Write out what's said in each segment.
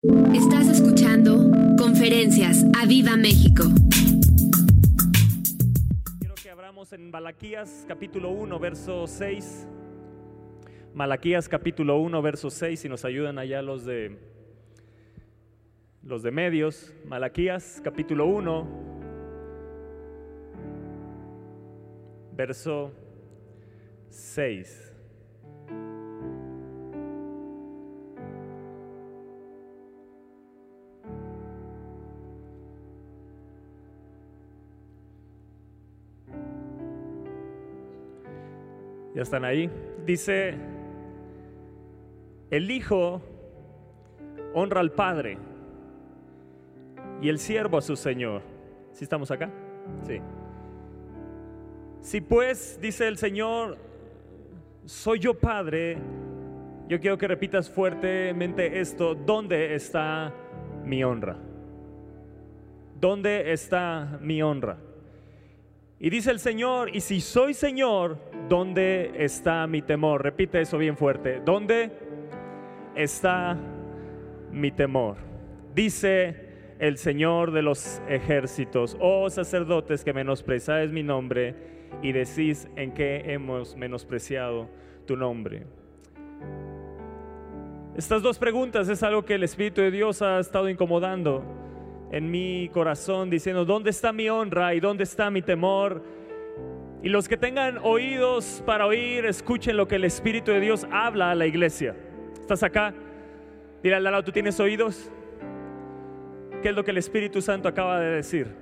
Estás escuchando Conferencias a Viva México. Quiero que abramos en Malaquías capítulo 1, verso 6. Malaquías capítulo 1, verso 6, si nos ayudan allá los de los de medios. Malaquías capítulo 1, verso 6. Ya están ahí. Dice, el Hijo honra al Padre y el siervo a su Señor. ¿Sí estamos acá? Sí. Si pues, dice el Señor, soy yo Padre, yo quiero que repitas fuertemente esto, ¿dónde está mi honra? ¿Dónde está mi honra? Y dice el Señor, y si soy Señor, ¿dónde está mi temor? Repite eso bien fuerte. ¿Dónde está mi temor? Dice el Señor de los ejércitos, oh sacerdotes que menospreciáis mi nombre y decís en qué hemos menospreciado tu nombre. Estas dos preguntas es algo que el Espíritu de Dios ha estado incomodando en mi corazón diciendo, ¿dónde está mi honra y dónde está mi temor? Y los que tengan oídos para oír, escuchen lo que el Espíritu de Dios habla a la iglesia. ¿Estás acá? Dile al lado, ¿tú tienes oídos? ¿Qué es lo que el Espíritu Santo acaba de decir?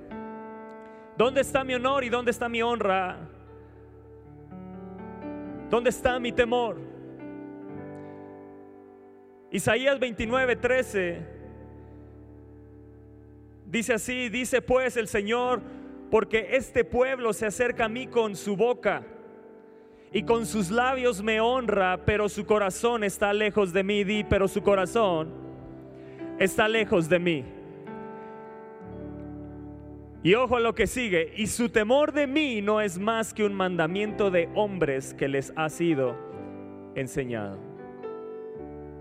¿Dónde está mi honor y dónde está mi honra? ¿Dónde está mi temor? Isaías 29, 13 Dice así, dice pues el Señor, porque este pueblo se acerca a mí con su boca y con sus labios me honra, pero su corazón está lejos de mí, di, pero su corazón está lejos de mí. Y ojo a lo que sigue, y su temor de mí no es más que un mandamiento de hombres que les ha sido enseñado.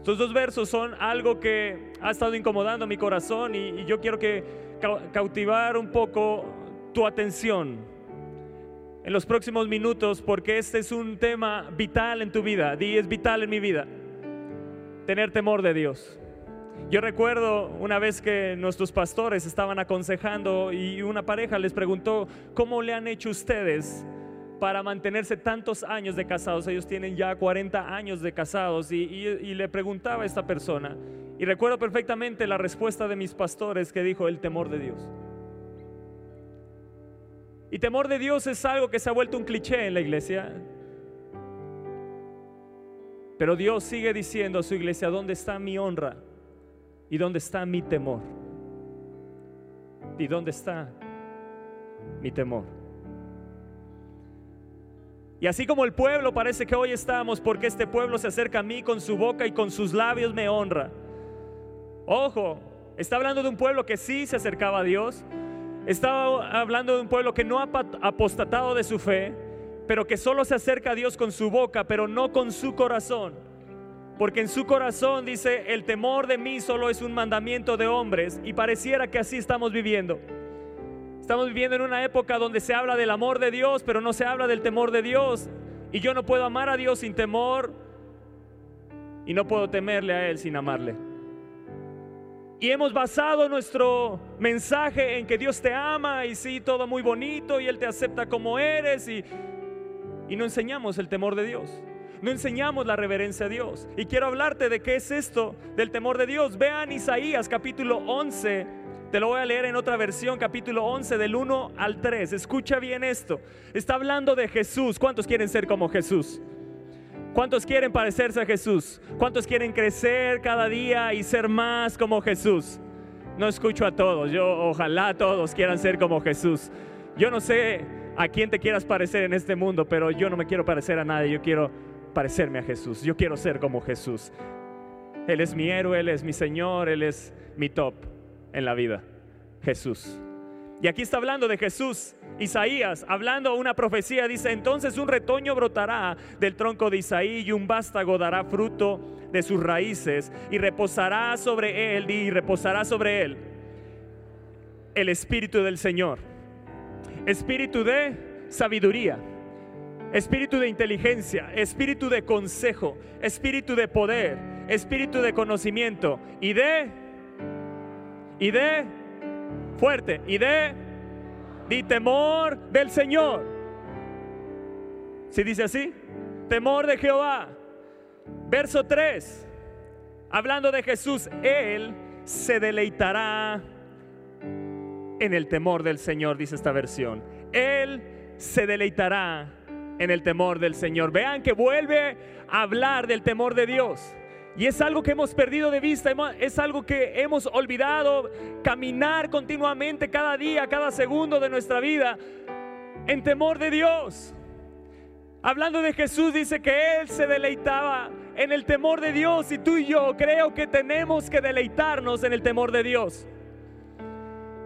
Estos dos versos son algo que ha estado incomodando mi corazón y, yo quiero que cautivar un poco tu atención en los próximos minutos porque este es un tema vital en tu vida. Di es vital en mi vida. Tener temor de Dios. Yo recuerdo una vez que nuestros pastores estaban aconsejando y una pareja les preguntó, ¿cómo le han hecho ustedes para mantenerse tantos años de casados. Ellos tienen ya 40 años de casados y, le preguntaba a esta persona. Y recuerdo perfectamente la respuesta de mis pastores que dijo el temor de Dios. Y temor de Dios es algo que se ha vuelto un cliché en la iglesia. Pero Dios sigue diciendo a su iglesia, ¿dónde está mi honra? ¿Y dónde está mi temor? ¿Y dónde está mi temor? Y así como el pueblo parece que hoy estamos, porque este pueblo se acerca a mí con su boca y con sus labios me honra. Ojo, está hablando de un pueblo que sí se acercaba a Dios. Está hablando de un pueblo que no ha apostatado de su fe, pero que solo se acerca a Dios con su boca, pero no con su corazón. Porque en su corazón dice, el temor de mí solo es un mandamiento de hombres y pareciera que así estamos viviendo. Estamos viviendo en una época donde se habla del amor de Dios, pero no se habla del temor de Dios. Y yo no puedo amar a Dios sin temor y no puedo temerle a Él sin amarle. Y hemos basado nuestro mensaje en que Dios te ama y sí, todo muy bonito y Él te acepta como eres y, y no enseñamos el temor de Dios. No enseñamos la reverencia a Dios. Y quiero hablarte de qué es esto del temor de Dios. Vean Isaías capítulo 11 te lo voy a leer en otra versión, capítulo 11, del 1 al 3. Escucha bien esto. Está hablando de Jesús. ¿Cuántos quieren ser como Jesús? ¿Cuántos quieren parecerse a Jesús? ¿Cuántos quieren crecer cada día y ser más como Jesús? No escucho a todos. Yo ojalá todos quieran ser como Jesús. Yo no sé a quién te quieras parecer en este mundo, pero yo no me quiero parecer a nadie. Yo quiero parecerme a Jesús. Yo quiero ser como Jesús. Él es mi héroe, Él es mi Señor, Él es mi top en la vida, Jesús. Y aquí está hablando de Jesús. Isaías, hablando una profecía, dice, entonces un retoño brotará del tronco de Isaí y un vástago dará fruto de sus raíces y reposará sobre él y reposará sobre él el espíritu del Señor. Espíritu de sabiduría, espíritu de inteligencia, espíritu de consejo, espíritu de poder, espíritu de conocimiento y de y de fuerte y de di temor del Señor. Si dice así, temor de Jehová. Verso 3, hablando de Jesús, Él se deleitará en el temor del Señor, dice esta versión. Él se deleitará en el temor del Señor. Vean que vuelve a hablar del temor de Dios. Y es algo que hemos perdido de vista, es algo que hemos olvidado, caminar continuamente cada día, cada segundo de nuestra vida en temor de Dios. Hablando de Jesús, dice que Él se deleitaba en el temor de Dios y tú y yo creo que tenemos que deleitarnos en el temor de Dios.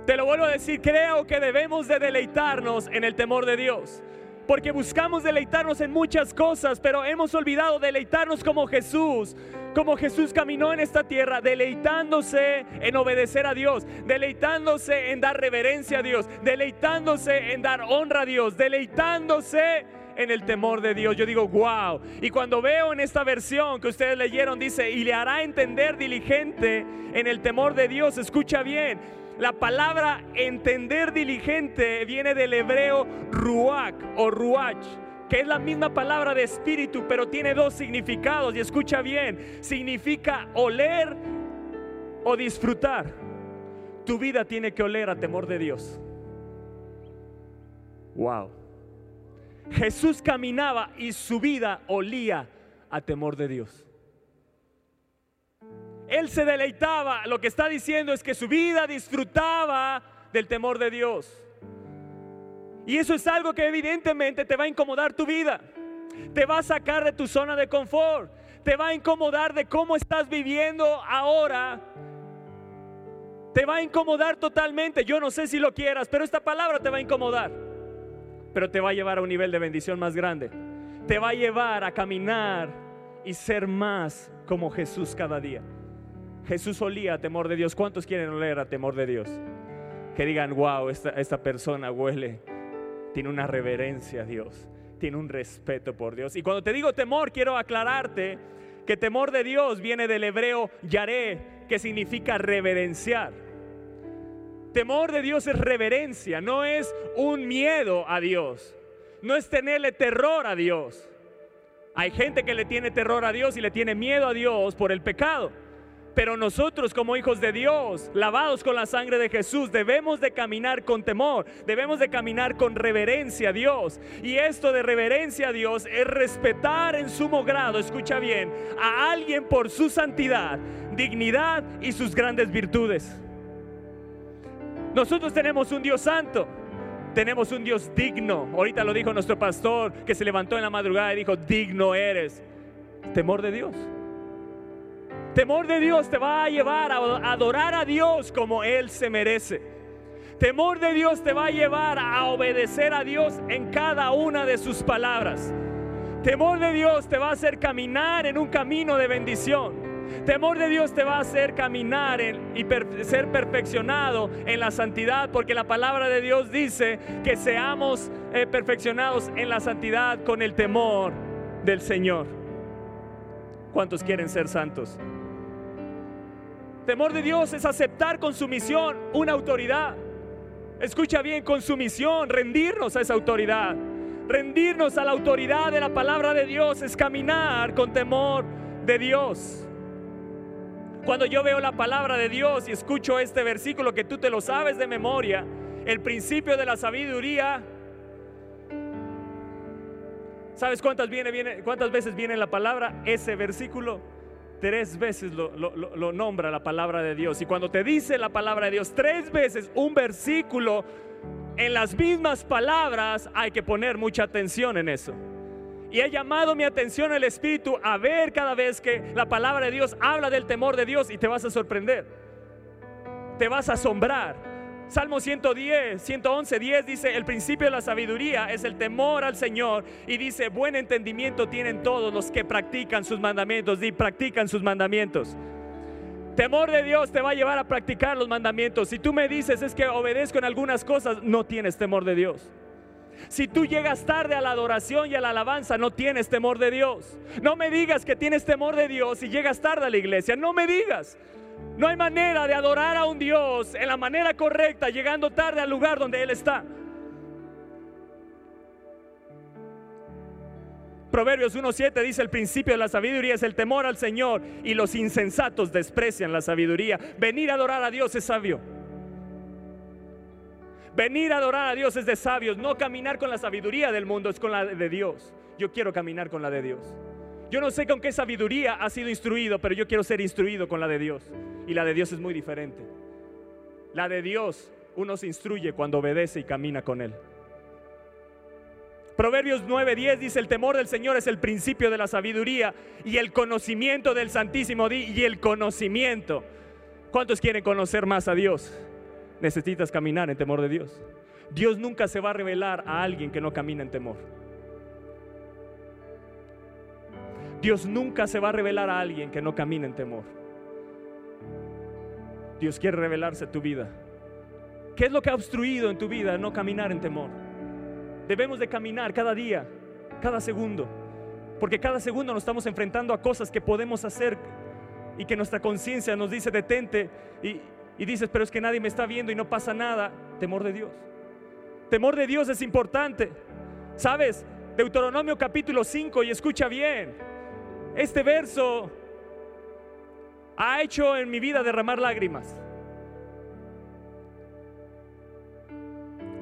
Te lo vuelvo a decir, creo que debemos de deleitarnos en el temor de Dios. Porque buscamos deleitarnos en muchas cosas, pero hemos olvidado deleitarnos como Jesús, como Jesús caminó en esta tierra, deleitándose en obedecer a Dios, deleitándose en dar reverencia a Dios, deleitándose en dar honra a Dios, deleitándose en el temor de Dios. Yo digo, wow. Y cuando veo en esta versión que ustedes leyeron, dice, y le hará entender diligente en el temor de Dios, escucha bien, la palabra entender diligente viene del hebreo ruach o ruach, que es la misma palabra de espíritu, pero tiene dos significados. Y escucha bien, significa oler o disfrutar. Tu vida tiene que oler a temor de Dios. Wow. Jesús caminaba y su vida olía a temor de Dios. Él se deleitaba. Lo que está diciendo es que su vida disfrutaba del temor de Dios. Y eso es algo que evidentemente te va a incomodar tu vida. Te va a sacar de tu zona de confort. Te va a incomodar de cómo estás viviendo ahora. Te va a incomodar totalmente. Yo no sé si lo quieras, pero esta palabra te va a incomodar. Pero te va a llevar a un nivel de bendición más grande. Te va a llevar a caminar y ser más como Jesús cada día. Jesús olía a temor de Dios. ¿Cuántos quieren oler a temor de Dios? Que digan, wow, esta, esta persona huele, tiene una reverencia a Dios, tiene un respeto por Dios. Y cuando te digo temor, quiero aclararte que temor de Dios viene del hebreo yaré, que significa reverenciar. Temor de Dios es reverencia, no es un miedo a Dios, no es tenerle terror a Dios. Hay gente que le tiene terror a Dios y le tiene miedo a Dios por el pecado. Pero nosotros como hijos de Dios, lavados con la sangre de Jesús, debemos de caminar con temor, debemos de caminar con reverencia a Dios. Y esto de reverencia a Dios es respetar en sumo grado, escucha bien, a alguien por su santidad, dignidad y sus grandes virtudes. Nosotros tenemos un Dios santo, tenemos un Dios digno. Ahorita lo dijo nuestro pastor que se levantó en la madrugada y dijo, digno eres. Temor de Dios. Temor de Dios te va a llevar a adorar a Dios como Él se merece. Temor de Dios te va a llevar a obedecer a Dios en cada una de sus palabras. Temor de Dios te va a hacer caminar en un camino de bendición. Temor de Dios te va a hacer caminar y ser perfeccionado en la santidad, porque la palabra de Dios dice que seamos eh, perfeccionados en la santidad con el temor del Señor. ¿Cuántos quieren ser santos? Temor de Dios es aceptar con sumisión una autoridad. Escucha bien, con sumisión, rendirnos a esa autoridad. Rendirnos a la autoridad de la palabra de Dios es caminar con temor de Dios. Cuando yo veo la palabra de Dios y escucho este versículo que tú te lo sabes de memoria, el principio de la sabiduría, ¿sabes cuántas, viene, cuántas veces viene la palabra ese versículo? Tres veces lo, nombra la palabra de Dios. Y cuando te dice la palabra de Dios tres veces un versículo en las mismas palabras, hay que poner mucha atención en eso. Y ha llamado mi atención el Espíritu a ver cada vez que la palabra de Dios habla del temor de Dios y te vas a sorprender. Te vas a asombrar. Salmo 110, 111, 10 dice, el principio de la sabiduría es el temor al Señor. Y dice, buen entendimiento tienen todos los que practican sus mandamientos y practican sus mandamientos. Temor de Dios te va a llevar a practicar los mandamientos. Si tú me dices es que obedezco en algunas cosas, no tienes temor de Dios. Si tú llegas tarde a la adoración y a la alabanza, no tienes temor de Dios. No me digas que tienes temor de Dios y llegas tarde a la iglesia. No me digas. No hay manera de adorar a un Dios en la manera correcta, llegando tarde al lugar donde Él está. Proverbios 1.7 dice el principio de la sabiduría es el temor al Señor y los insensatos desprecian la sabiduría. Venir a adorar a Dios es sabio. Venir a adorar a Dios es de sabios, no caminar con la sabiduría del mundo, es con la de Dios. Yo quiero caminar con la de Dios. Yo no sé con qué sabiduría ha sido instruido, pero yo quiero ser instruido con la de Dios. Y la de Dios es muy diferente. La de Dios uno se instruye cuando obedece y camina con Él. Proverbios 9:10 dice, el temor del Señor es el principio de la sabiduría y el conocimiento del Santísimo y el conocimiento. ¿Cuántos quieren conocer más a Dios? Necesitas caminar en temor de Dios. Dios nunca se va a revelar a alguien que no camina en temor. Dios nunca se va a revelar a alguien que no camina en temor. Dios quiere revelarse tu vida. ¿Qué es lo que ha obstruido en tu vida no caminar en temor? Debemos de caminar cada día, cada segundo, porque cada segundo nos estamos enfrentando a cosas que podemos hacer y que nuestra conciencia nos dice detente y, y dices, pero es que nadie me está viendo y no pasa nada. Temor de Dios. Temor de Dios es importante. ¿Sabes? Deuteronomio capítulo 5 y escucha bien. Este verso ha hecho en mi vida derramar lágrimas.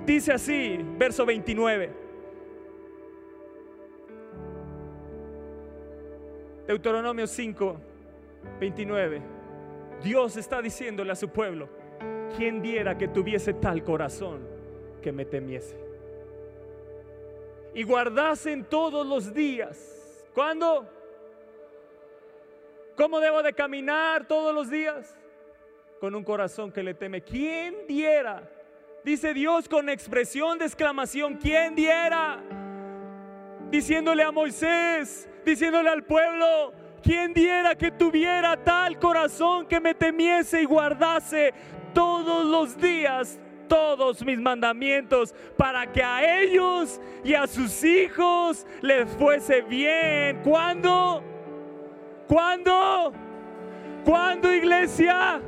Dice así, verso 29. Deuteronomio 5, 29. Dios está diciéndole a su pueblo, ¿quién diera que tuviese tal corazón que me temiese? Y guardasen todos los días. ¿Cuándo? ¿Cómo debo de caminar todos los días? Con un corazón que le teme. ¿Quién diera? Dice Dios con expresión de exclamación, ¿quién diera? Diciéndole a Moisés, diciéndole al pueblo, ¿quién diera que tuviera tal corazón que me temiese y guardase todos los días todos mis mandamientos para que a ellos y a sus hijos les fuese bien? ¿Cuándo? ¿Cuándo? ¿Cuándo, iglesia?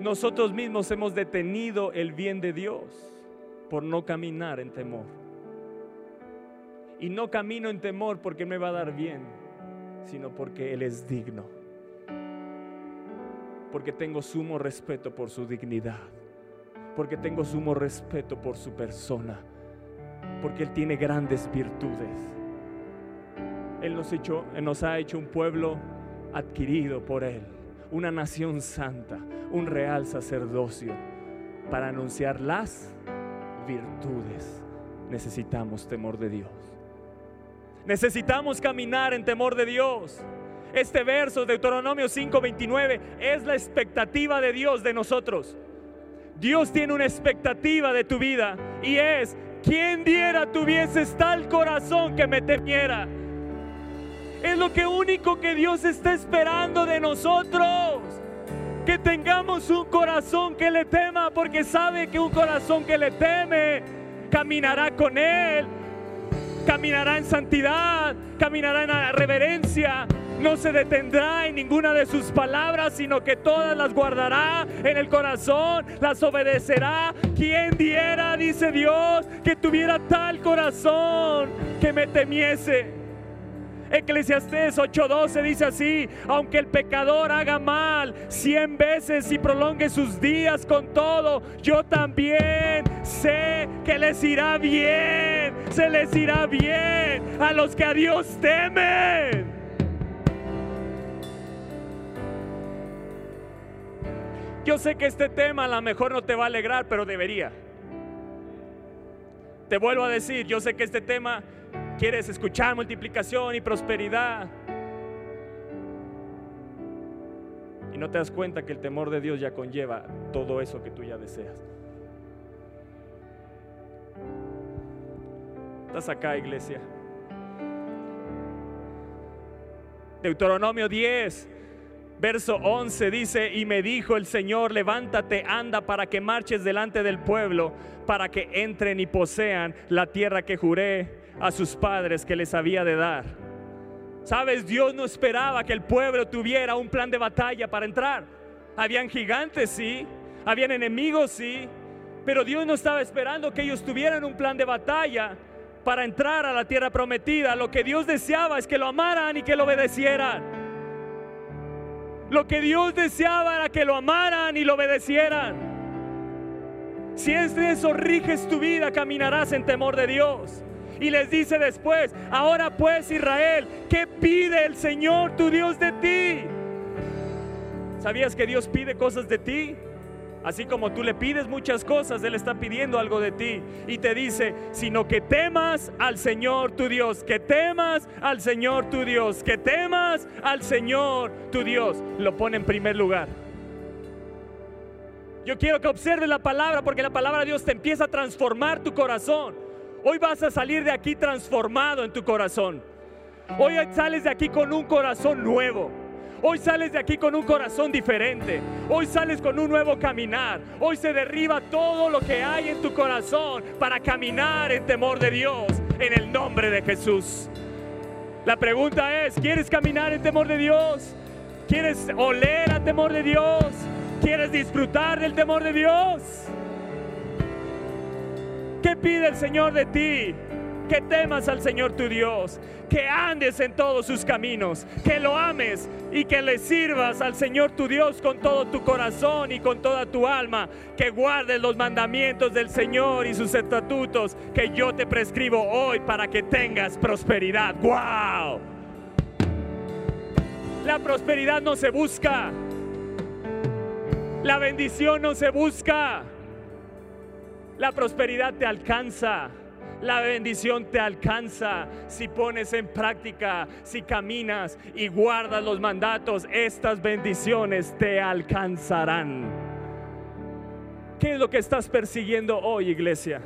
Nosotros mismos hemos detenido el bien de Dios por no caminar en temor. Y no camino en temor porque me va a dar bien, sino porque Él es digno. Porque tengo sumo respeto por su dignidad. Porque tengo sumo respeto por su persona. Porque Él tiene grandes virtudes él nos, nos ha hecho un pueblo adquirido por Él, una nación santa, un real sacerdocio para anunciar las virtudes. Necesitamos temor de Dios. Necesitamos caminar en temor de Dios. Este verso de Deuteronomio 5:29 es la expectativa de Dios de nosotros. Dios tiene una expectativa de tu vida y es, ¿quién diera tuvieses tal corazón que me temiera? Es lo que único que Dios está esperando de nosotros. Que tengamos un corazón que le tema, porque sabe que un corazón que le teme caminará con Él, caminará en santidad, caminará en reverencia, no se detendrá en ninguna de sus palabras, sino que todas las guardará en el corazón, las obedecerá. Quien diera, dice Dios, que tuviera tal corazón que me temiese. Eclesiastés 8:12 dice así, aunque el pecador haga mal cien veces y prolongue sus días con todo, yo también sé que les irá bien, se les irá bien a los que a Dios temen. Yo sé que este tema a lo mejor no te va a alegrar, pero debería. Te vuelvo a decir, yo sé que este tema quieres escuchar multiplicación y prosperidad. Y no te das cuenta que el temor de Dios ya conlleva todo eso que tú ya deseas. Estás acá, iglesia. Deuteronomio 10, verso 11 dice, y me dijo el Señor, levántate, anda para que marches delante del pueblo, para que entren y posean la tierra que juré a sus padres que les había de dar. Sabes, Dios no esperaba que el pueblo tuviera un plan de batalla para entrar. Habían gigantes, sí, habían enemigos, sí, pero Dios no estaba esperando que ellos tuvieran un plan de batalla para entrar a la tierra prometida. Lo que Dios deseaba es que lo amaran y que lo obedecieran. Lo que Dios deseaba era que lo amaran y lo obedecieran. Si es de eso riges tu vida, caminarás en temor de Dios. Y les dice después, ahora pues Israel, ¿qué pide el Señor tu Dios de ti? ¿Sabías que Dios pide cosas de ti? Así como tú le pides muchas cosas, Él está pidiendo algo de ti. Y te dice, sino que temas al Señor tu Dios, que temas al Señor tu Dios, que temas al Señor tu Dios. Lo pone en primer lugar. Yo quiero que observes la palabra porque la palabra de Dios te empieza a transformar tu corazón. Hoy vas a salir de aquí transformado en tu corazón. Hoy sales de aquí con un corazón nuevo. Hoy sales de aquí con un corazón diferente. Hoy sales con un nuevo caminar. Hoy se derriba todo lo que hay en tu corazón para caminar en temor de Dios en el nombre de Jesús. La pregunta es, ¿quieres caminar en temor de Dios? ¿Quieres oler a temor de Dios? ¿Quieres disfrutar del temor de Dios? ¿Qué pide el Señor de ti? Que temas al Señor tu Dios, que andes en todos sus caminos, que lo ames y que le sirvas al Señor tu Dios con todo tu corazón y con toda tu alma, que guardes los mandamientos del Señor y sus estatutos que yo te prescribo hoy para que tengas prosperidad. ¡Wow! La prosperidad no se busca. La bendición no se busca. La prosperidad te alcanza. La bendición te alcanza si pones en práctica, si caminas y guardas los mandatos. Estas bendiciones te alcanzarán. ¿Qué es lo que estás persiguiendo hoy, iglesia?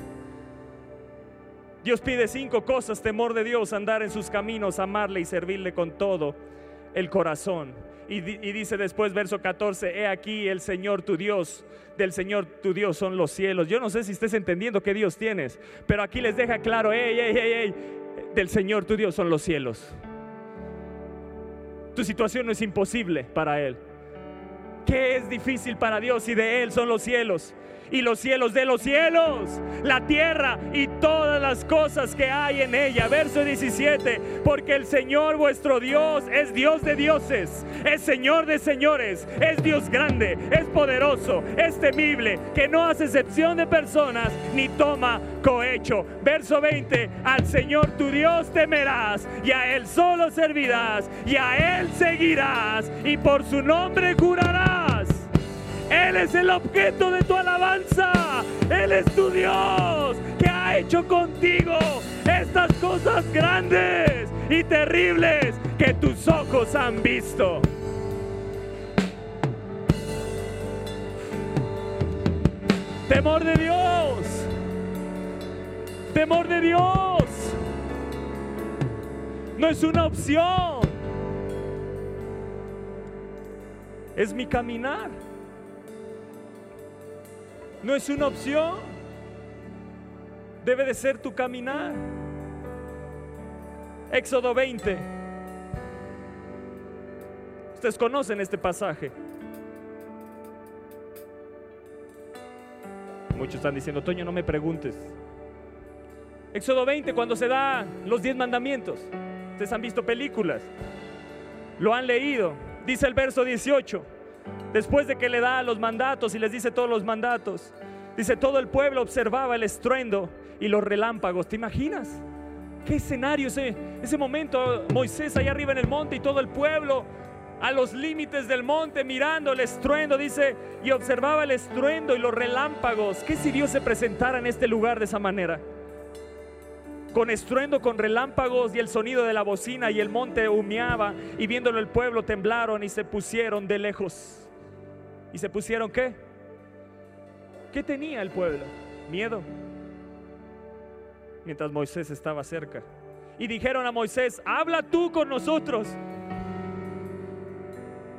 Dios pide cinco cosas, temor de Dios, andar en sus caminos, amarle y servirle con todo el corazón. Y, dice después, verso 14, he aquí el Señor tu Dios, del Señor tu Dios son los cielos. Yo no sé si estés entendiendo qué Dios tienes, pero aquí les deja claro, hey, hey, hey, hey, del Señor tu Dios son los cielos. Tu situación no es imposible para Él. ¿Qué es difícil para Dios y de Él son los cielos? Y los cielos de los cielos, la tierra y todas las cosas que hay en ella. Verso 17, porque el Señor vuestro Dios es Dios de dioses, es Señor de señores, es Dios grande, es poderoso, es temible, que no hace excepción de personas ni toma cohecho. Verso 20, al Señor tu Dios temerás y a Él solo servirás y a Él seguirás y por su nombre jurarás. Él es el objeto de tu alabanza. Él es tu Dios que ha hecho contigo estas cosas grandes y terribles que tus ojos han visto. Temor de Dios. Temor de Dios. No es una opción. Es mi caminar no es una opción. Debe de ser tu caminar. Éxodo 20. Ustedes conocen este pasaje. Muchos están diciendo, Toño, no me preguntes. Éxodo 20, cuando se da los diez mandamientos. Ustedes han visto películas. Lo han leído. Dice el verso 18. Después de que le da los mandatos y les dice todos los mandatos, dice, todo el pueblo observaba el estruendo y los relámpagos. ¿Te imaginas? ¿Qué escenario ese, ese momento? Moisés allá arriba en el monte y todo el pueblo a los límites del monte mirando el estruendo, dice, y observaba el estruendo y los relámpagos. ¿Qué si Dios se presentara en este lugar de esa manera? Con estruendo, con relámpagos y el sonido de la bocina y el monte humeaba y viéndolo el pueblo temblaron y se pusieron de lejos. ¿Y se pusieron qué? ¿Qué tenía el pueblo? Miedo. Mientras Moisés estaba cerca. Y dijeron a Moisés, habla tú con nosotros.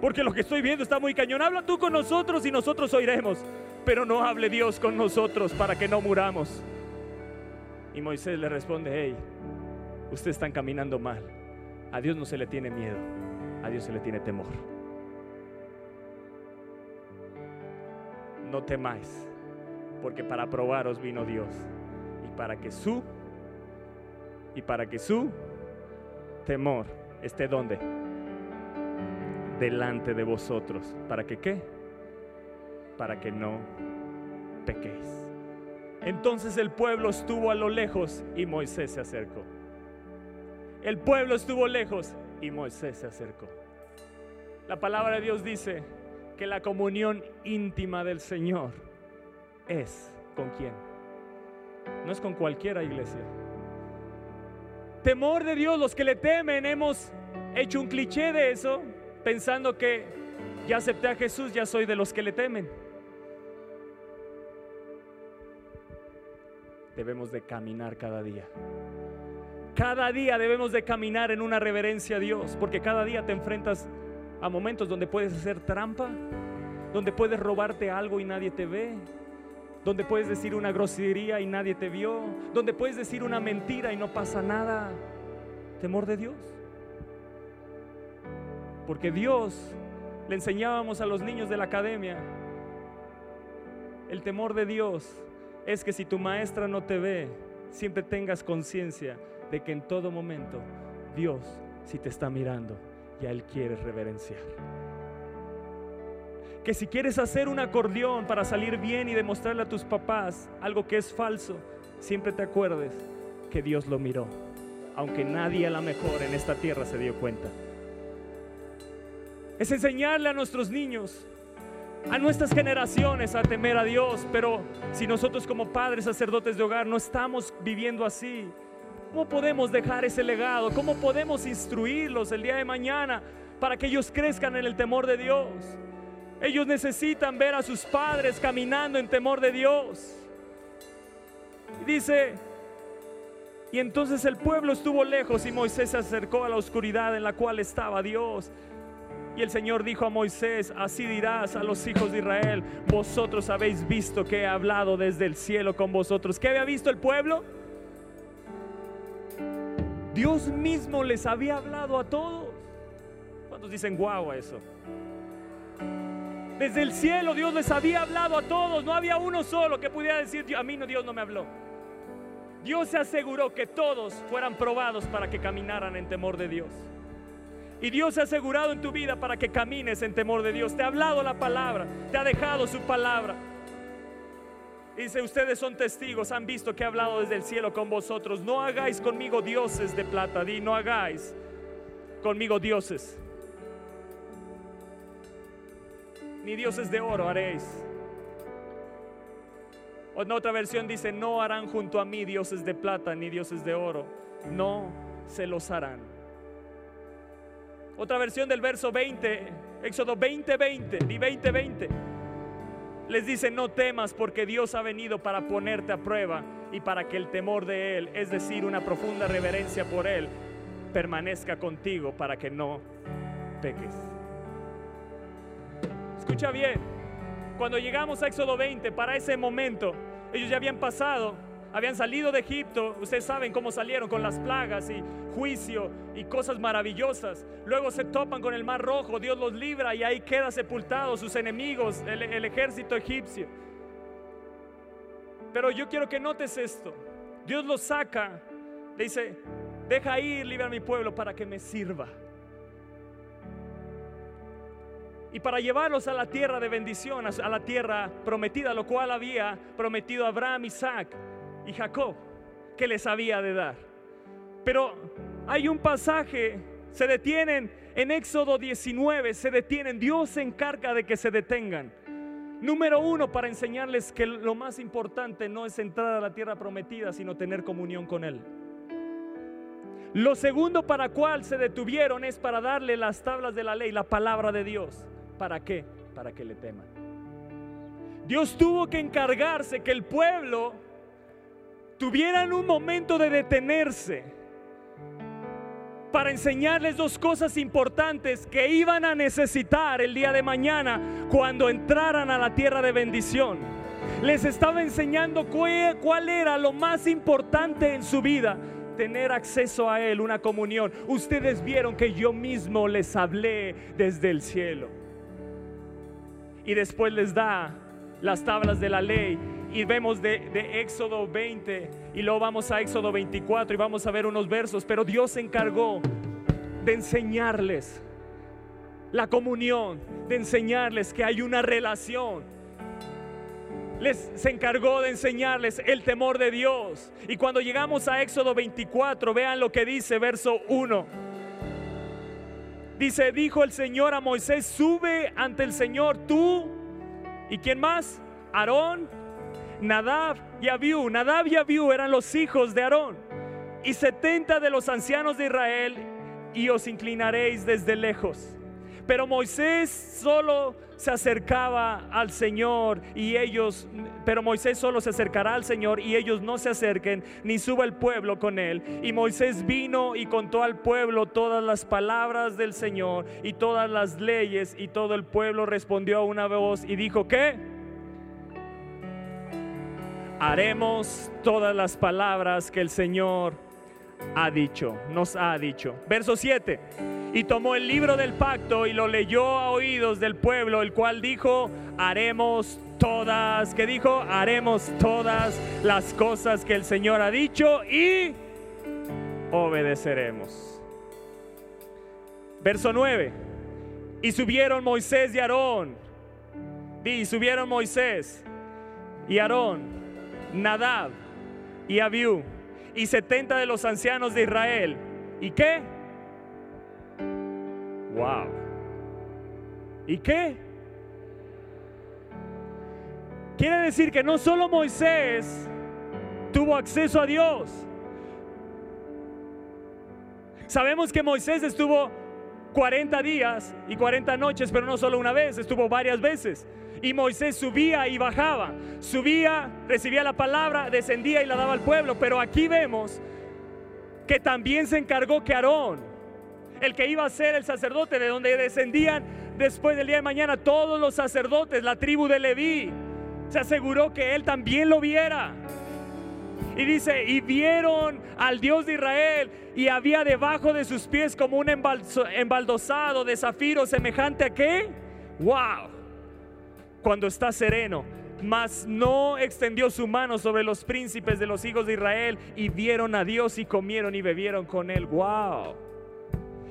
Porque lo que estoy viendo está muy cañón. Habla tú con nosotros y nosotros oiremos. Pero no hable Dios con nosotros para que no muramos. Y Moisés le responde, hey, ustedes están caminando mal. A Dios no se le tiene miedo, a Dios se le tiene temor. No temáis, porque para probaros vino Dios y para que su y para que su temor esté donde delante de vosotros, para que qué? Para que no pequéis. Entonces el pueblo estuvo a lo lejos y Moisés se acercó. El pueblo estuvo lejos y Moisés se acercó. La palabra de Dios dice que la comunión íntima del Señor es con quién. No es con cualquiera iglesia. Temor de Dios, los que le temen, hemos hecho un cliché de eso, pensando que ya acepté a Jesús, ya soy de los que le temen. Debemos de caminar cada día. Cada día debemos de caminar en una reverencia a Dios, porque cada día te enfrentas a momentos donde puedes hacer trampa, donde puedes robarte algo y nadie te ve, donde puedes decir una grosería y nadie te vio, donde puedes decir una mentira y no pasa nada. Temor de Dios. Porque Dios le enseñábamos a los niños de la academia el temor de Dios es que si tu maestra no te ve, siempre tengas conciencia de que en todo momento Dios si te está mirando y a Él quieres reverenciar. Que si quieres hacer un acordeón para salir bien y demostrarle a tus papás algo que es falso, siempre te acuerdes que Dios lo miró, aunque nadie a la mejor en esta tierra se dio cuenta. Es enseñarle a nuestros niños a nuestras generaciones a temer a Dios, pero si nosotros como padres sacerdotes de hogar no estamos viviendo así, ¿cómo podemos dejar ese legado? ¿Cómo podemos instruirlos el día de mañana para que ellos crezcan en el temor de Dios? Ellos necesitan ver a sus padres caminando en temor de Dios. dice, y entonces el pueblo estuvo lejos y Moisés se acercó a la oscuridad en la cual estaba Dios. Y el Señor dijo a Moisés, así dirás a los hijos de Israel, vosotros habéis visto que he hablado desde el cielo con vosotros. ¿Qué había visto el pueblo? Dios mismo les había hablado a todos. ¿Cuántos dicen guau a eso? Desde el cielo Dios les había hablado a todos. No había uno solo que pudiera decir, a mí no, Dios no me habló. Dios se aseguró que todos fueran probados para que caminaran en temor de Dios. Y Dios se ha asegurado en tu vida para que camines en temor de Dios. Te ha hablado la palabra, te ha dejado su palabra. Dice, ustedes son testigos, han visto que he hablado desde el cielo con vosotros. No hagáis conmigo dioses de plata, di, no hagáis conmigo dioses. Ni dioses de oro haréis. En otra versión dice, no harán junto a mí dioses de plata ni dioses de oro. No se los harán. Otra versión del verso 20, Éxodo 20, 20, di 20, 20. Les dice, no temas porque Dios ha venido para ponerte a prueba y para que el temor de Él, es decir, una profunda reverencia por Él, permanezca contigo para que no peques. Escucha bien, cuando llegamos a Éxodo 20, para ese momento, ellos ya habían pasado habían salido de Egipto, ustedes saben cómo salieron con las plagas y juicio y cosas maravillosas. Luego se topan con el mar rojo, Dios los libra y ahí queda sepultados sus enemigos, el, ejército egipcio. Pero yo quiero que notes esto. Dios los saca, le dice, deja ir, libra a mi pueblo para que me sirva. y para llevarlos a la tierra de bendición, a la tierra prometida, lo cual había prometido Abraham, Isaac y Jacob que les había de dar. Pero hay un pasaje, se detienen en Éxodo 19, se detienen, Dios se encarga de que se detengan. Número uno, para enseñarles que lo más importante no es entrar a la tierra prometida, sino tener comunión con Él. Lo segundo para cual se detuvieron es para darle las tablas de la ley, la palabra de Dios. ¿Para qué? para que le teman. Dios tuvo que encargarse que el pueblo tuvieran un momento de detenerse para enseñarles dos cosas importantes que iban a necesitar el día de mañana cuando entraran a la tierra de bendición. Les estaba enseñando cuál era lo más importante en su vida, tener acceso a Él, una comunión. Ustedes vieron que yo mismo les hablé desde el cielo. Y después les da las tablas de la ley y vemos de, Éxodo 20 y luego vamos a Éxodo 24 y vamos a ver unos versos, pero Dios se encargó de enseñarles la comunión, de enseñarles que hay una relación. Les se encargó de enseñarles el temor de Dios. Y cuando llegamos a Éxodo 24, vean lo que dice verso 1. Dice, dijo el Señor a Moisés, sube ante el Señor tú y quién más? Aarón Nadab y Abiú. Nadab y Abiú eran los hijos de Aarón. Y setenta de los ancianos de Israel, y os inclinaréis desde lejos. Pero Moisés solo se acercaba al Señor y ellos, pero Moisés solo se acercará al Señor y ellos no se acerquen, ni suba el pueblo con él. Y Moisés vino y contó al pueblo todas las palabras del Señor y todas las leyes y todo el pueblo respondió a una voz y dijo, ¿qué? Haremos todas las palabras que el Señor ha dicho, nos ha dicho. Verso 7. Y tomó el libro del pacto y lo leyó a oídos del pueblo, el cual dijo, haremos todas, que dijo, haremos todas las cosas que el Señor ha dicho y obedeceremos. Verso 9. Y subieron Moisés y Aarón. Y subieron Moisés y Aarón Nadab y Abiú y 70 de los ancianos de Israel. ¿Y qué? Wow. ¿Y qué? Quiere decir que no solo Moisés tuvo acceso a Dios. Sabemos que Moisés estuvo 40 días y 40 noches, pero no solo una vez, estuvo varias veces. Y Moisés subía y bajaba, subía, recibía la palabra, descendía y la daba al pueblo. Pero aquí vemos que también se encargó que Aarón, el que iba a ser el sacerdote, de donde descendían después del día de mañana todos los sacerdotes, la tribu de Leví, se aseguró que él también lo viera. Y dice, y vieron al Dios de Israel y había debajo de sus pies como un embaldosado de zafiro semejante a qué? Wow. Cuando está sereno, mas no extendió su mano sobre los príncipes de los hijos de Israel y vieron a Dios y comieron y bebieron con él. Wow.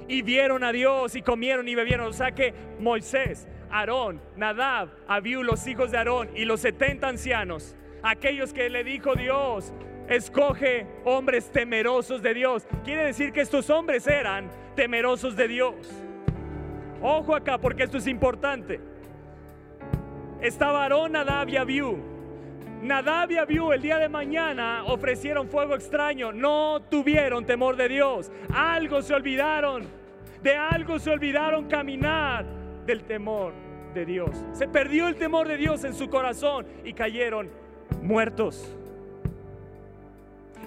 Y vieron a Dios y comieron y bebieron. O sea que Moisés, Aarón, Nadab, Abiú, los hijos de Aarón y los setenta ancianos, aquellos que le dijo Dios, escoge hombres temerosos de Dios. Quiere decir que estos hombres eran temerosos de Dios. Ojo acá porque esto es importante. Estaba Aarón, Nadab y Abiú. Nadab y Abiú el día de mañana ofrecieron fuego extraño. No tuvieron temor de Dios. Algo se olvidaron. De algo se olvidaron caminar del temor de Dios. Se perdió el temor de Dios en su corazón y cayeron muertos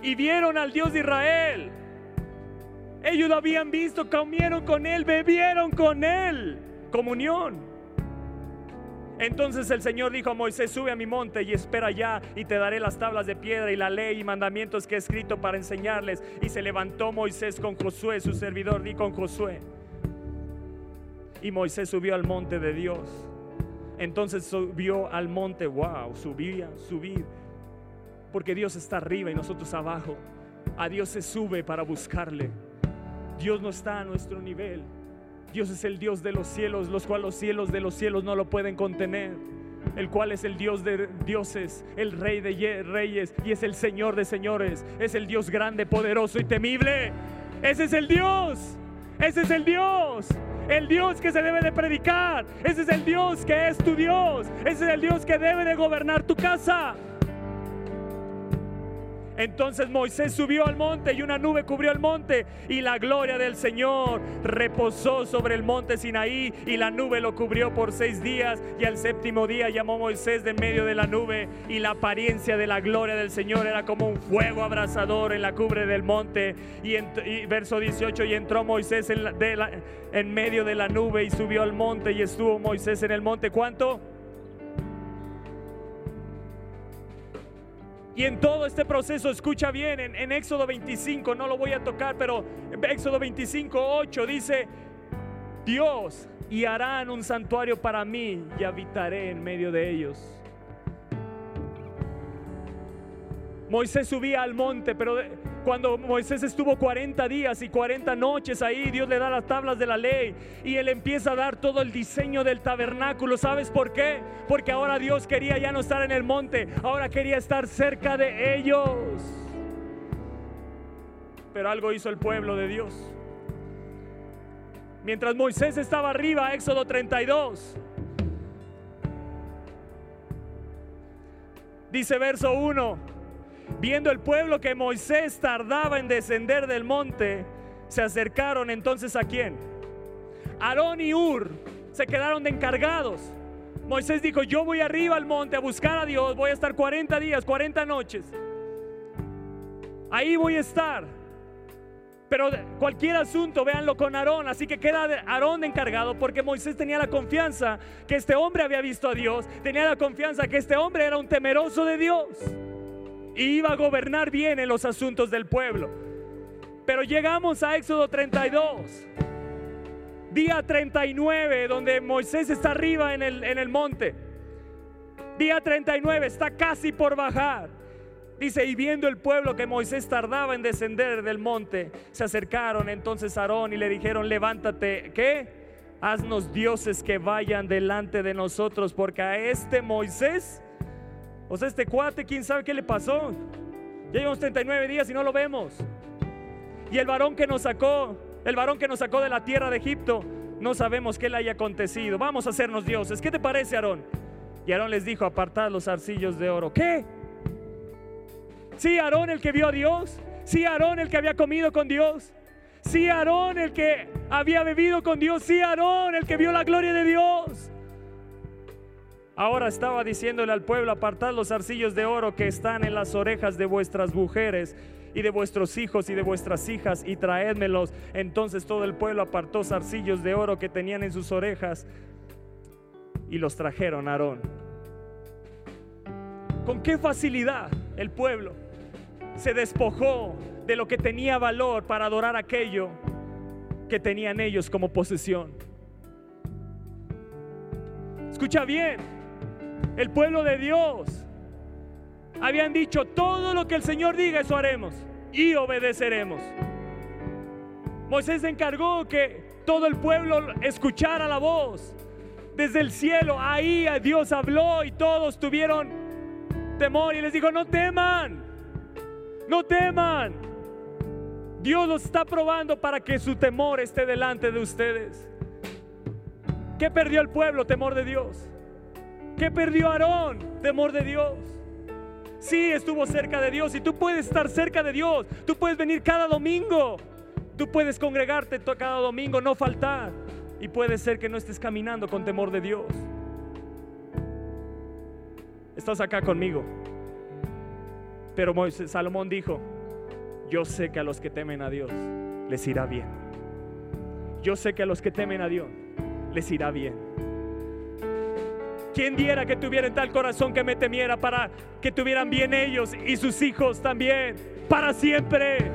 y vieron al Dios de Israel. Ellos lo habían visto, comieron con Él, bebieron con Él. Comunión. Entonces el Señor dijo a Moisés, sube a mi monte y espera allá y te daré las tablas de piedra y la ley y mandamientos que he escrito para enseñarles. Y se levantó Moisés con Josué, su servidor, di con Josué. Y Moisés subió al monte de Dios. Entonces subió al monte, wow, subía, subir porque Dios está arriba y nosotros abajo. A Dios se sube para buscarle. Dios no está a nuestro nivel. Dios es el Dios de los cielos, los cuales los cielos de los cielos no lo pueden contener. El cual es el Dios de dioses, el Rey de reyes y es el Señor de señores. Es el Dios grande, poderoso y temible. Ese es el Dios. Ese es el Dios. El Dios que se debe de predicar. Ese es el Dios que es tu Dios. Ese es el Dios que debe de gobernar tu casa. Entonces Moisés subió al monte y una nube cubrió el monte y la gloria del Señor reposó sobre el monte Sinaí y la nube lo cubrió por seis días y al séptimo día llamó Moisés de medio de la nube y la apariencia de la gloria del Señor era como un fuego abrasador en la cubre del monte y, verso 18 y entró Moisés en, en medio de la nube y subió al monte y estuvo Moisés en el monte. ¿Cuánto? Y en todo este proceso, escucha bien, en, Éxodo 25, no lo voy a tocar, pero en Éxodo 25, 8 dice, Dios, y harán un santuario para mí y habitaré en medio de ellos. Moisés subía al monte, pero cuando Moisés estuvo 40 días y 40 noches ahí, Dios le da las tablas de la ley y él empieza a dar todo el diseño del tabernáculo. ¿Sabes por qué? Porque ahora Dios quería ya no estar en el monte, ahora quería estar cerca de ellos. Pero algo hizo el pueblo de Dios. Mientras Moisés estaba arriba, Éxodo 32. Dice verso 1 Viendo el pueblo que Moisés tardaba en descender del monte, se acercaron entonces a quién? Aarón y Ur se quedaron de encargados. Moisés dijo, yo voy arriba al monte a buscar a Dios, voy a estar 40 días, 40 noches. Ahí voy a estar. Pero cualquier asunto, véanlo con Aarón. Así que queda Aarón encargado porque Moisés tenía la confianza que este hombre había visto a Dios. Tenía la confianza que este hombre era un temeroso de Dios y iba a gobernar bien en los asuntos del pueblo. Pero llegamos a Éxodo 32, día 39, donde Moisés está arriba en el, en el monte. Día 39, está casi por bajar. Dice, y viendo el pueblo que Moisés tardaba en descender del monte, se acercaron entonces a Aarón y le dijeron, levántate, ¿qué? Haznos dioses que vayan delante de nosotros, porque a este Moisés o sea, este cuate, quién sabe qué le pasó. Ya llevamos 39 días y no lo vemos. Y el varón que nos sacó, el varón que nos sacó de la tierra de Egipto, no sabemos qué le haya acontecido. Vamos a hacernos dioses. ¿Qué te parece, Aarón? Y Aarón les dijo, apartad los arcillos de oro. ¿Qué? Sí, Aarón el que vio a Dios. Sí, Aarón el que había comido con Dios. Sí, Aarón el que había bebido con Dios. Sí, Aarón el que vio la gloria de Dios. Ahora estaba diciéndole al pueblo, apartad los arcillos de oro que están en las orejas de vuestras mujeres y de vuestros hijos y de vuestras hijas y traédmelos. Entonces todo el pueblo apartó zarcillos de oro que tenían en sus orejas y los trajeron a Aarón. Con qué facilidad el pueblo se despojó de lo que tenía valor para adorar aquello que tenían ellos como posesión. Escucha bien, el pueblo de Dios, habían dicho, todo lo que el Señor diga, eso haremos y obedeceremos. Moisés encargó que todo el pueblo escuchara la voz desde el cielo. Ahí Dios habló y todos tuvieron temor y les dijo, no teman, no teman. Dios los está probando para que su temor esté delante de ustedes. ¿Qué perdió el pueblo? Temor de Dios. ¿Qué perdió Aarón? Temor de Dios. Sí, estuvo cerca de Dios y tú puedes estar cerca de Dios. Tú puedes venir cada domingo. Tú puedes congregarte cada domingo, no faltar. Y puede ser que no estés caminando con temor de Dios. Estás acá conmigo. Pero Salomón dijo, yo sé que a los que temen a Dios les irá bien. Yo sé que a los que temen a Dios les irá bien. Quien diera que tuvieran tal corazón que me temiera para que tuvieran bien ellos y sus hijos también, para siempre.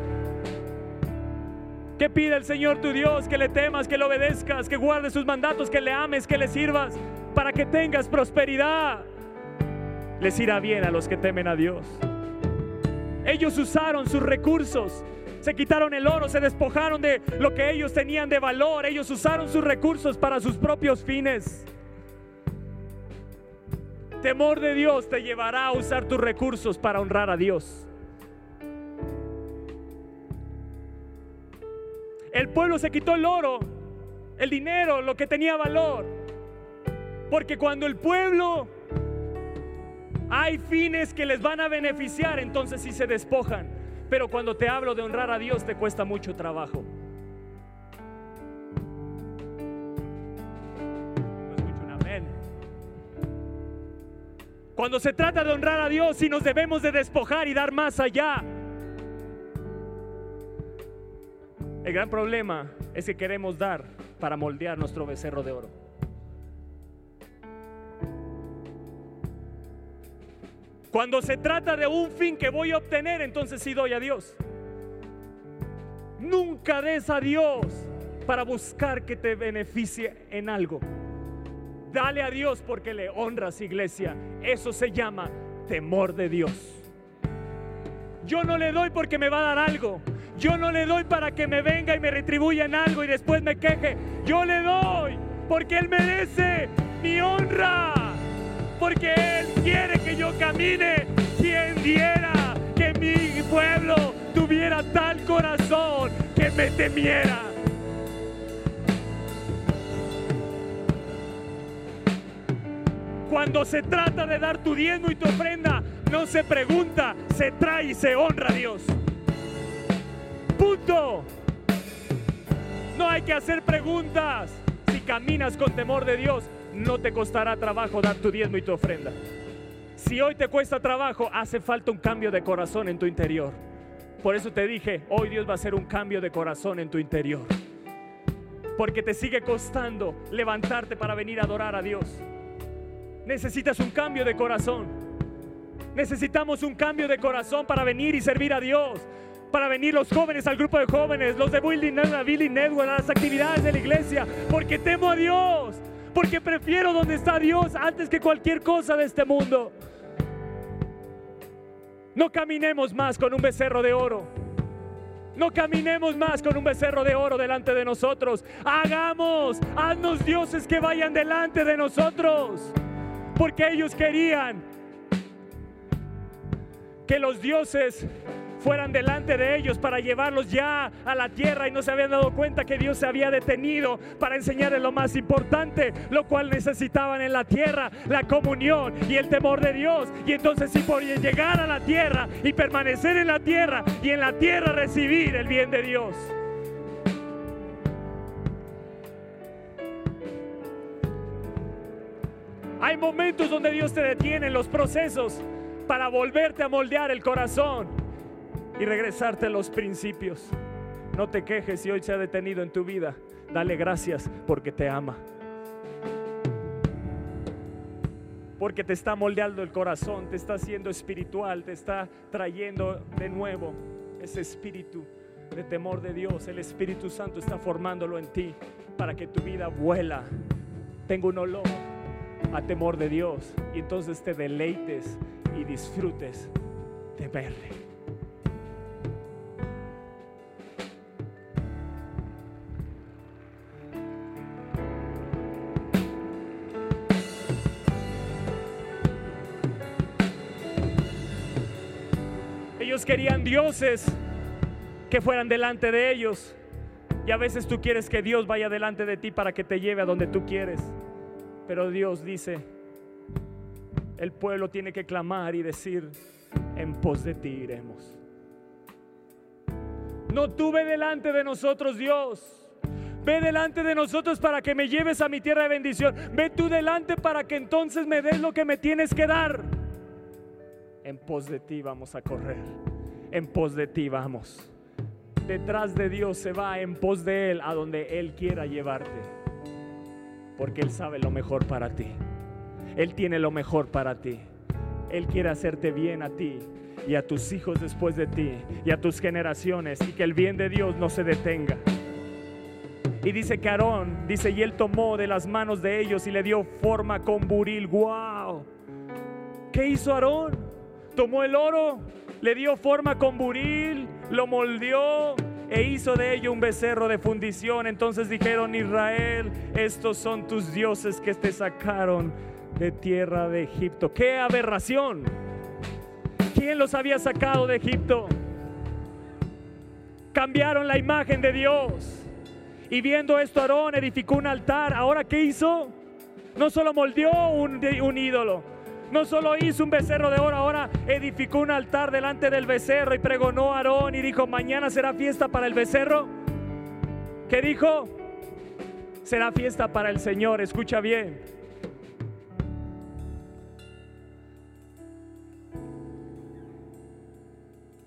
Que pide el Señor tu Dios que le temas, que le obedezcas, que guardes sus mandatos, que le ames, que le sirvas, para que tengas prosperidad. Les irá bien a los que temen a Dios. Ellos usaron sus recursos, se quitaron el oro, se despojaron de lo que ellos tenían de valor, ellos usaron sus recursos para sus propios fines. Temor de Dios te llevará a usar tus recursos para honrar a Dios. El pueblo se quitó el oro, el dinero, lo que tenía valor. Porque cuando el pueblo Hay fines que les van a beneficiar, entonces sí se despojan. Pero cuando te hablo de honrar a Dios te cuesta mucho trabajo. Cuando se trata de honrar a Dios, sí nos debemos de despojar y dar más allá. El gran problema es que queremos dar para moldear nuestro becerro de oro. Cuando se trata de un fin que voy a obtener, entonces sí doy a Dios. Nunca des a Dios para buscar que te beneficie en algo. Dale a Dios porque le honras, iglesia. Eso se llama temor de Dios. Yo no le doy porque me va a dar algo. Yo no le doy para que me venga y me retribuya en algo y después me queje. Yo le doy porque Él merece mi honra. Porque Él quiere que yo camine. Quien diera que mi pueblo tuviera tal corazón que me temiera. Cuando se trata de dar tu diezmo y tu ofrenda, no se pregunta, se trae y se honra a Dios. Punto. No hay que hacer preguntas. Si caminas con temor de Dios, no te costará trabajo dar tu diezmo y tu ofrenda. Si hoy te cuesta trabajo, hace falta un cambio de corazón en tu interior. Por eso te dije, hoy Dios va a hacer un cambio de corazón en tu interior. Porque te sigue costando levantarte para venir a adorar a Dios. Necesitas un cambio de corazón. Necesitamos un cambio de corazón para venir y servir a Dios para venir los jóvenes al grupo de jóvenes, los de Building Network, a las actividades de la iglesia, porque temo a Dios, porque prefiero donde está Dios antes que cualquier cosa de este mundo. No caminemos más con un becerro de oro. No caminemos más con un becerro de oro delante de nosotros. Hagamos, haznos dioses que vayan delante de nosotros. Porque ellos querían que los dioses fueran delante de ellos para llevarlos ya a la tierra y no se habían dado cuenta que Dios se había detenido para enseñarles lo más importante, lo cual necesitaban en la tierra, la comunión y el temor de Dios. Y entonces si podían llegar a la tierra y permanecer en la tierra y en la tierra recibir el bien de Dios. Hay momentos donde Dios te detiene en los procesos para volverte a moldear el corazón y regresarte a los principios. No te quejes si hoy se ha detenido en tu vida. Dale gracias porque te ama. Porque te está moldeando el corazón, te está haciendo espiritual, te está trayendo de nuevo ese espíritu de temor de Dios. El Espíritu Santo está formándolo en ti para que tu vida vuela. Tenga un olor a temor de Dios y entonces te deleites y disfrutes de verle. querían dioses que fueran delante de ellos. Y a veces tú quieres que Dios vaya delante de ti para que te lleve a donde tú quieres. Pero Dios dice, el pueblo tiene que clamar y decir, en pos de ti iremos. No tuve delante de nosotros Dios. Ve delante de nosotros para que me lleves a mi tierra de bendición. Ve tú delante para que entonces me des lo que me tienes que dar. En pos de ti vamos a correr en pos de ti vamos. Detrás de Dios se va en pos de Él a donde Él quiera llevarte. Porque Él sabe lo mejor para ti. Él tiene lo mejor para ti. Él quiere hacerte bien a ti y a tus hijos después de ti y a tus generaciones y que el bien de Dios no se detenga. Y dice que Aarón, dice, y él tomó de las manos de ellos y le dio forma con buril. ¡Wow! ¿Qué hizo Aarón? Tomó el oro le dio forma con buril, lo moldeó e hizo de ello un becerro de fundición. Entonces dijeron, Israel, estos son tus dioses que te sacaron de tierra de Egipto. ¡Qué aberración! ¿Quién los había sacado de Egipto? Cambiaron la imagen de Dios. Y viendo esto, Aarón edificó un altar. ¿Ahora qué hizo? No solo moldeó un, un ídolo, No solo hizo un becerro de oro, ahora edificó un altar delante del becerro y pregonó a Aarón y dijo, mañana será fiesta para el becerro. ¿Qué dijo? Será fiesta para el Señor, escucha bien.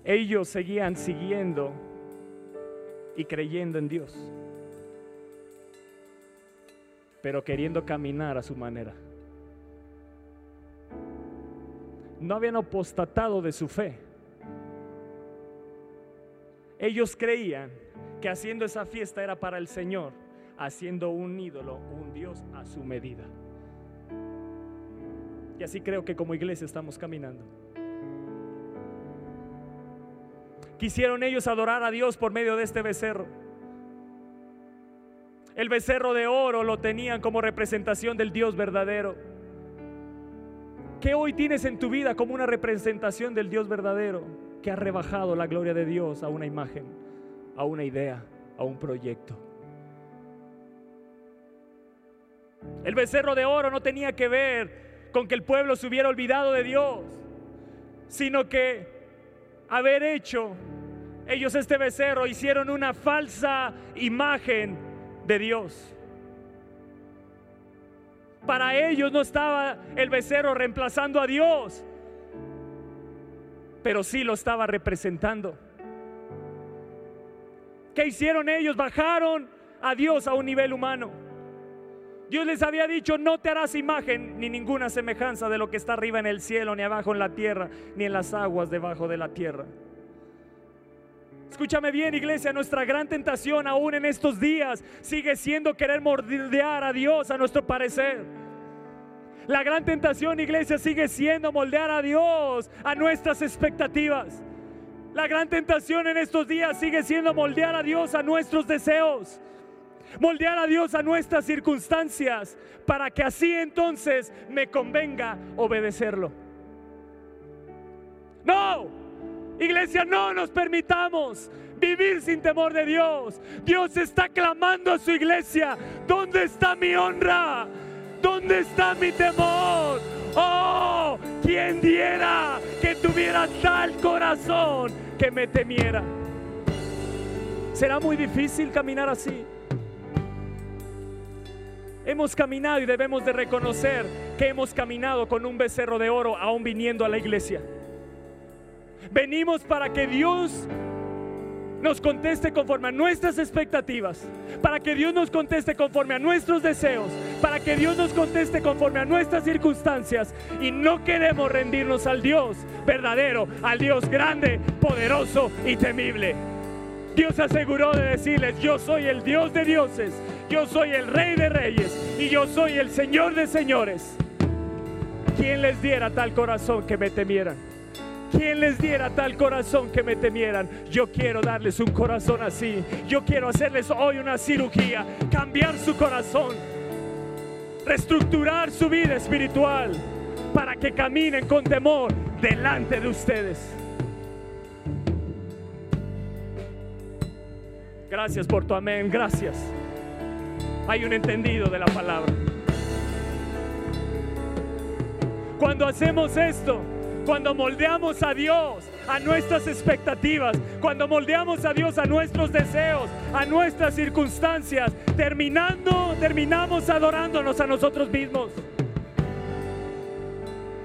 Ellos seguían siguiendo y creyendo en Dios, pero queriendo caminar a su manera. No habían apostatado de su fe. Ellos creían que haciendo esa fiesta era para el Señor, haciendo un ídolo, un Dios a su medida. Y así creo que como iglesia estamos caminando. Quisieron ellos adorar a Dios por medio de este becerro. El becerro de oro lo tenían como representación del Dios verdadero. ¿Qué hoy tienes en tu vida como una representación del Dios verdadero que ha rebajado la gloria de Dios a una imagen, a una idea, a un proyecto? El becerro de oro no tenía que ver con que el pueblo se hubiera olvidado de Dios, sino que haber hecho ellos este becerro hicieron una falsa imagen de Dios. Para ellos no estaba el becerro reemplazando a Dios, pero sí lo estaba representando. ¿Qué hicieron ellos? Bajaron a Dios a un nivel humano. Dios les había dicho, no te harás imagen ni ninguna semejanza de lo que está arriba en el cielo, ni abajo en la tierra, ni en las aguas debajo de la tierra. Escúchame bien, iglesia, nuestra gran tentación aún en estos días sigue siendo querer moldear a Dios a nuestro parecer. La gran tentación, iglesia, sigue siendo moldear a Dios a nuestras expectativas. La gran tentación en estos días sigue siendo moldear a Dios a nuestros deseos. Moldear a Dios a nuestras circunstancias para que así entonces me convenga obedecerlo. No, Iglesia, no nos permitamos vivir sin temor de Dios. Dios está clamando a su iglesia. ¿Dónde está mi honra? ¿Dónde está mi temor? Oh, quien diera que tuviera tal corazón que me temiera. Será muy difícil caminar así. Hemos caminado y debemos de reconocer que hemos caminado con un becerro de oro aún viniendo a la iglesia. Venimos para que Dios nos conteste conforme a nuestras expectativas, para que Dios nos conteste conforme a nuestros deseos, para que Dios nos conteste conforme a nuestras circunstancias. Y no queremos rendirnos al Dios verdadero, al Dios grande, poderoso y temible. Dios aseguró de decirles, yo soy el Dios de dioses, yo soy el Rey de reyes y yo soy el Señor de señores. ¿Quién les diera tal corazón que me temieran? ¿Quién les diera tal corazón que me temieran? Yo quiero darles un corazón así. Yo quiero hacerles hoy una cirugía, cambiar su corazón, reestructurar su vida espiritual para que caminen con temor delante de ustedes. Gracias por tu amén, gracias. Hay un entendido de la palabra. Cuando hacemos esto, cuando moldeamos a Dios a nuestras expectativas, cuando moldeamos a Dios a nuestros deseos, a nuestras circunstancias, terminando, terminamos adorándonos a nosotros mismos.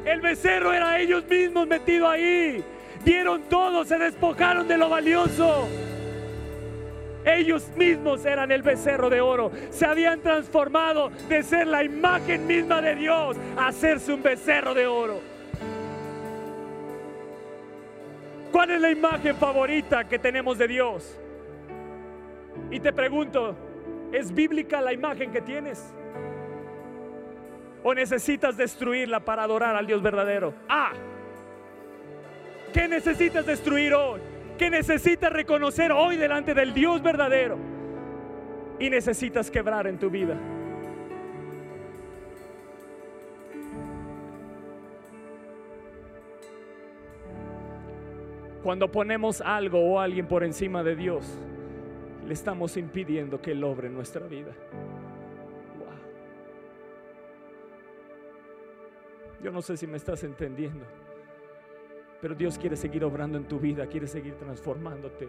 El becerro era ellos mismos metido ahí. Dieron todo, se despojaron de lo valioso. Ellos mismos eran el becerro de oro. Se habían transformado de ser la imagen misma de Dios a hacerse un becerro de oro. ¿Cuál es la imagen favorita que tenemos de Dios? Y te pregunto, ¿es bíblica la imagen que tienes? ¿O necesitas destruirla para adorar al Dios verdadero? Ah, ¿qué necesitas destruir hoy? ¿Qué necesitas reconocer hoy delante del Dios verdadero? Y necesitas quebrar en tu vida. Cuando ponemos algo o alguien por encima de Dios, le estamos impidiendo que Él obre nuestra vida. Yo no sé si me estás entendiendo, pero Dios quiere seguir obrando en tu vida, quiere seguir transformándote,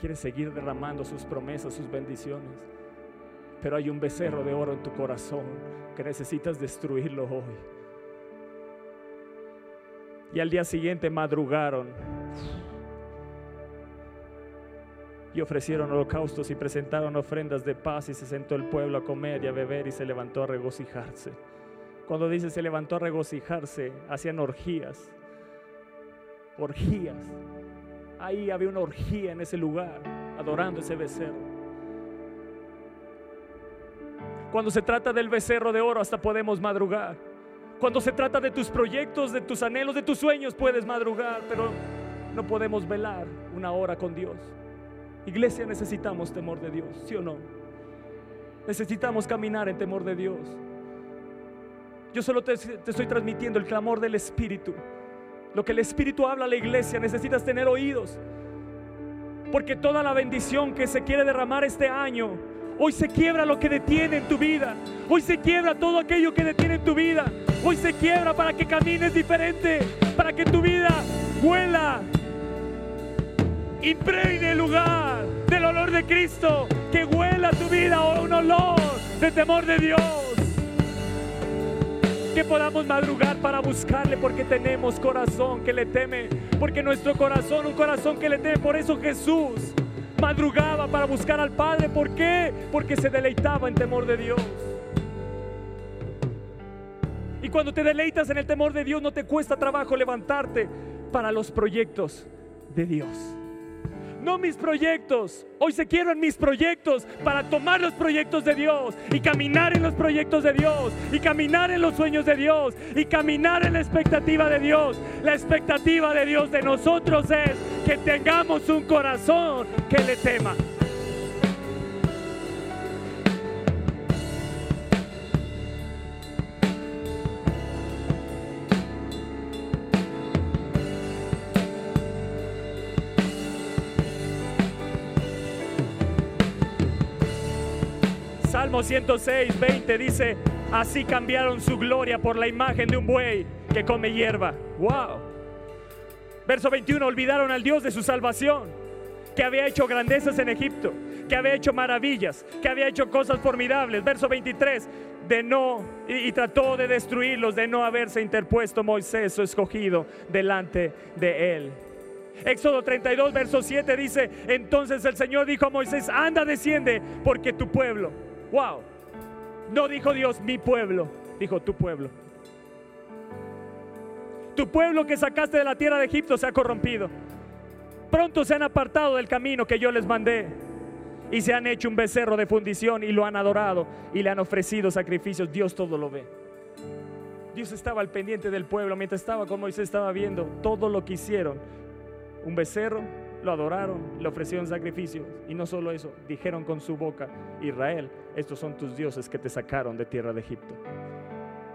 quiere seguir derramando sus promesas, sus bendiciones. Pero hay un becerro de oro en tu corazón que necesitas destruirlo hoy. Y al día siguiente madrugaron y ofrecieron holocaustos y presentaron ofrendas de paz y se sentó el pueblo a comer y a beber y se levantó a regocijarse. Cuando dice se levantó a regocijarse, hacían orgías, orgías. Ahí había una orgía en ese lugar, adorando ese becerro. Cuando se trata del becerro de oro, hasta podemos madrugar. Cuando se trata de tus proyectos, de tus anhelos, de tus sueños, puedes madrugar, pero no podemos velar una hora con Dios. Iglesia, necesitamos temor de Dios, ¿sí o no? Necesitamos caminar en temor de Dios. Yo solo te, estoy transmitiendo el clamor del Espíritu. Lo que el Espíritu habla a la iglesia, necesitas tener oídos. Porque toda la bendición que se quiere derramar este año, hoy se quiebra lo que detiene en tu vida. Hoy se quiebra todo aquello que detiene en tu vida. Hoy se quiebra para que camines diferente, para que tu vida vuela impregne el lugar del olor de Cristo, que huela tu vida un olor de temor de Dios. Que podamos madrugar para buscarle porque tenemos corazón que le teme, porque nuestro corazón, un corazón que le teme, por eso Jesús madrugaba para buscar al Padre. ¿Por qué? Porque se deleitaba en temor de Dios. Y cuando te deleitas en el temor de Dios, no te cuesta trabajo levantarte para los proyectos de Dios no mis proyectos. Hoy se quiero en mis proyectos para tomar los proyectos de Dios y caminar en los proyectos de Dios y caminar en los sueños de Dios y caminar en la expectativa de Dios. La expectativa de Dios de nosotros es que tengamos un corazón que le tema. Salmo 106, 20 dice, así cambiaron su gloria por la imagen de un buey que come hierba. Wow. Verso 21, olvidaron al Dios de su salvación, que había hecho grandezas en Egipto, que había hecho maravillas, que había hecho cosas formidables. Verso 23, de no, y, y trató de destruirlos, de no haberse interpuesto Moisés, su escogido, delante de él. Éxodo 32, verso 7 dice, entonces el Señor dijo a Moisés, anda, desciende, porque tu pueblo, Wow. No dijo Dios mi pueblo, dijo tu pueblo. Tu pueblo que sacaste de la tierra de Egipto se ha corrompido. Pronto se han apartado del camino que yo les mandé y se han hecho un becerro de fundición y lo han adorado y le han ofrecido sacrificios. Dios todo lo ve. Dios estaba al pendiente del pueblo mientras estaba con Moisés, estaba viendo todo lo que hicieron. Un becerro, lo adoraron, le ofrecieron sacrificios. Y no solo eso, dijeron con su boca, Israel, estos son tus dioses que te sacaron de tierra de Egipto.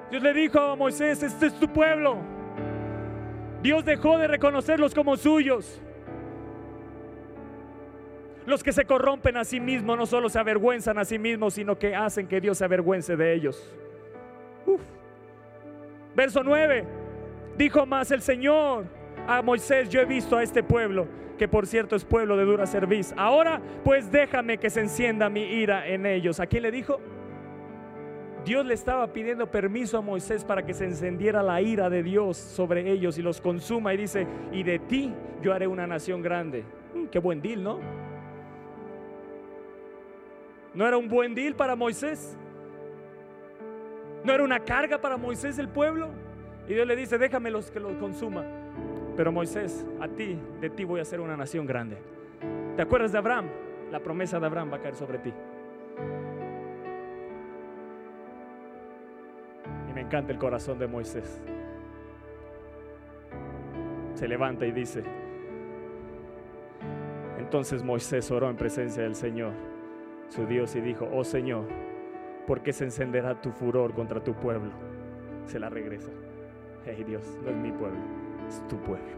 Dios le dijo a Moisés, este es tu pueblo. Dios dejó de reconocerlos como suyos. Los que se corrompen a sí mismos no solo se avergüenzan a sí mismos, sino que hacen que Dios se avergüence de ellos. Verso 9. Dijo más el Señor a Moisés, yo he visto a este pueblo que por cierto es pueblo de dura cerviz. Ahora pues déjame que se encienda mi ira en ellos. ¿A quién le dijo? Dios le estaba pidiendo permiso a Moisés para que se encendiera la ira de Dios sobre ellos y los consuma. Y dice, y de ti yo haré una nación grande. Mm, qué buen deal, ¿no? ¿No era un buen deal para Moisés? ¿No era una carga para Moisés el pueblo? Y Dios le dice, déjame los que los consuma. Pero Moisés, a ti, de ti voy a hacer una nación grande. ¿Te acuerdas de Abraham? La promesa de Abraham va a caer sobre ti. Y me encanta el corazón de Moisés. Se levanta y dice, entonces Moisés oró en presencia del Señor, su Dios, y dijo, oh Señor, ¿por qué se encenderá tu furor contra tu pueblo? Se la regresa. Hey Dios, no es mi pueblo es tu pueblo.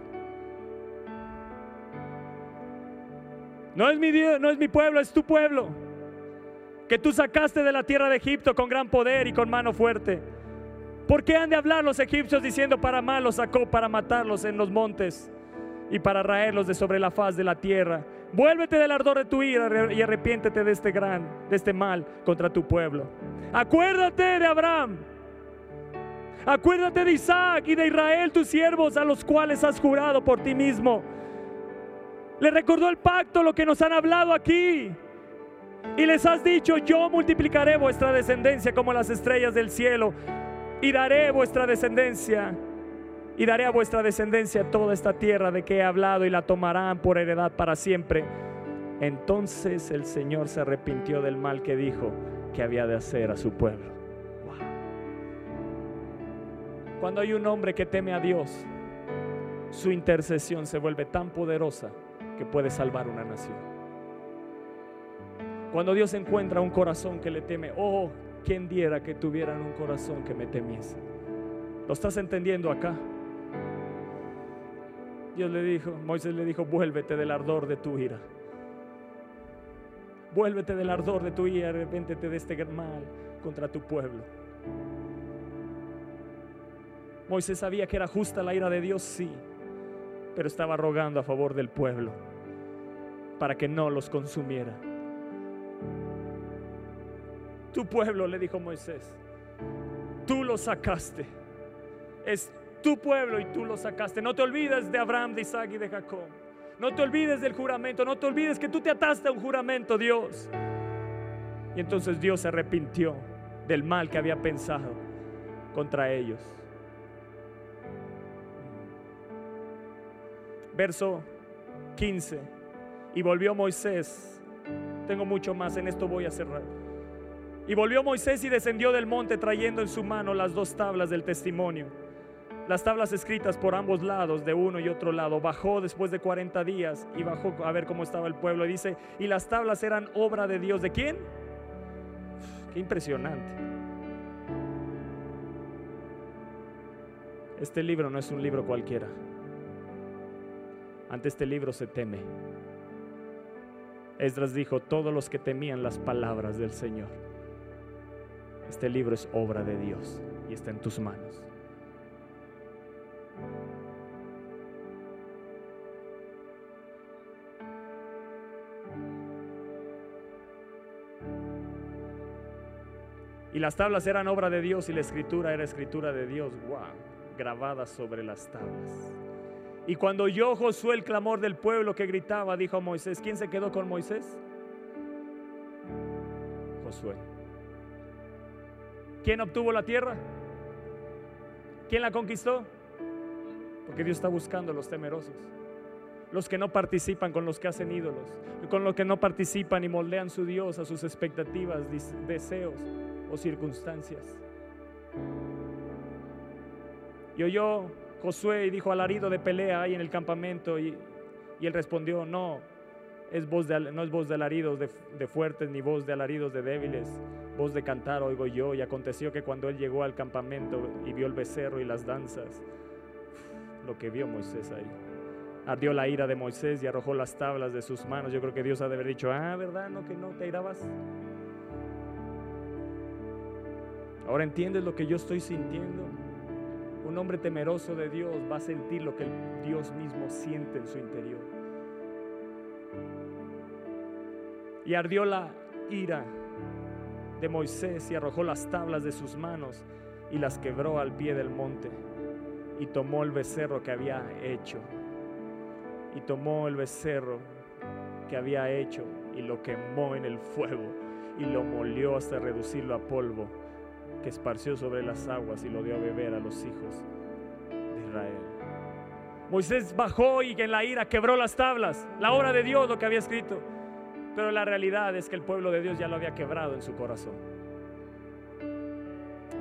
No es mi Dios, no es mi pueblo, es tu pueblo. Que tú sacaste de la tierra de Egipto con gran poder y con mano fuerte. ¿Por qué han de hablar los egipcios diciendo para mal los sacó para matarlos en los montes y para raerlos de sobre la faz de la tierra? Vuélvete del ardor de tu ira y arrepiéntete de este gran, de este mal contra tu pueblo. Acuérdate de Abraham. Acuérdate de Isaac y de Israel, tus siervos, a los cuales has jurado por ti mismo. Le recordó el pacto, lo que nos han hablado aquí. Y les has dicho, yo multiplicaré vuestra descendencia como las estrellas del cielo y daré vuestra descendencia y daré a vuestra descendencia toda esta tierra de que he hablado y la tomarán por heredad para siempre. Entonces el Señor se arrepintió del mal que dijo que había de hacer a su pueblo. Cuando hay un hombre que teme a Dios, su intercesión se vuelve tan poderosa que puede salvar una nación. Cuando Dios encuentra un corazón que le teme, oh, quien diera que tuvieran un corazón que me temiese. ¿Lo estás entendiendo acá? Dios le dijo, Moisés le dijo, vuélvete del ardor de tu ira. Vuélvete del ardor de tu ira, arrepéntete de este mal contra tu pueblo. Moisés sabía que era justa la ira de Dios, sí, pero estaba rogando a favor del pueblo para que no los consumiera. Tu pueblo, le dijo Moisés, tú lo sacaste. Es tu pueblo y tú lo sacaste. No te olvides de Abraham, de Isaac y de Jacob. No te olvides del juramento. No te olvides que tú te ataste a un juramento, Dios. Y entonces Dios se arrepintió del mal que había pensado contra ellos. Verso 15. Y volvió Moisés. Tengo mucho más, en esto voy a cerrar. Y volvió Moisés y descendió del monte trayendo en su mano las dos tablas del testimonio. Las tablas escritas por ambos lados, de uno y otro lado. Bajó después de 40 días y bajó a ver cómo estaba el pueblo. Y dice, y las tablas eran obra de Dios. ¿De quién? Qué impresionante. Este libro no es un libro cualquiera. Ante este libro se teme. Esdras dijo, todos los que temían las palabras del Señor. Este libro es obra de Dios y está en tus manos. Y las tablas eran obra de Dios y la escritura era escritura de Dios, wow, grabada sobre las tablas. Y cuando oyó Josué el clamor del pueblo que gritaba, dijo a Moisés, ¿quién se quedó con Moisés? Josué. ¿Quién obtuvo la tierra? ¿Quién la conquistó? Porque Dios está buscando a los temerosos, los que no participan con los que hacen ídolos, con los que no participan y moldean su Dios a sus expectativas, deseos o circunstancias. Y oyó Josué y dijo alarido de pelea ahí en el campamento y, él respondió, no, es voz de, no es voz de alaridos de fuertes ni voz de alaridos de débiles, voz de cantar oigo yo. Y aconteció que cuando él llegó al campamento y vio el becerro y las danzas, lo que vio Moisés ahí. Ardió la ira de Moisés y arrojó las tablas de sus manos. Yo creo que Dios ha de haber dicho, ah, ¿verdad? No, que no te irabas. Ahora entiendes lo que yo estoy sintiendo. Hombre temeroso de Dios va a sentir lo que Dios mismo siente en su interior. Y ardió la ira de Moisés y arrojó las tablas de sus manos y las quebró al pie del monte. Y tomó el becerro que había hecho. Y tomó el becerro que había hecho y lo quemó en el fuego y lo molió hasta reducirlo a polvo que esparció sobre las aguas y lo dio a beber a los hijos de Israel. Moisés bajó y en la ira quebró las tablas, la obra de Dios, lo que había escrito. Pero la realidad es que el pueblo de Dios ya lo había quebrado en su corazón.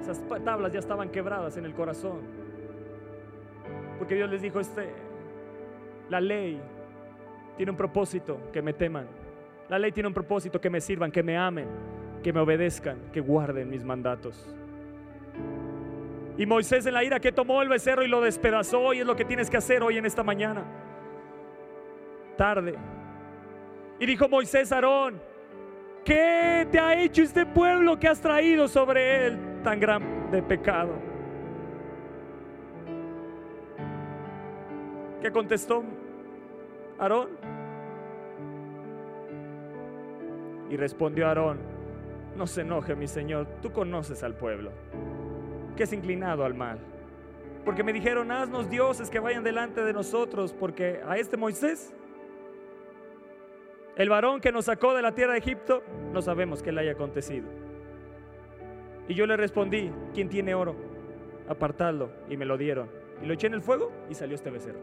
Esas tablas ya estaban quebradas en el corazón. Porque Dios les dijo, este, la ley tiene un propósito, que me teman. La ley tiene un propósito, que me sirvan, que me amen, que me obedezcan, que guarden mis mandatos. Y Moisés en la ira que tomó el becerro y lo despedazó y es lo que tienes que hacer hoy en esta mañana. Tarde. Y dijo Moisés a Aarón, ¿qué te ha hecho este pueblo que has traído sobre él tan grande pecado? ¿Qué contestó Aarón? Y respondió Aarón, no se enoje mi Señor, tú conoces al pueblo, que es inclinado al mal. Porque me dijeron, haznos dioses que vayan delante de nosotros, porque a este Moisés, el varón que nos sacó de la tierra de Egipto, no sabemos qué le haya acontecido. Y yo le respondí, ¿quién tiene oro? Apartadlo. Y me lo dieron. Y lo eché en el fuego y salió este becerro.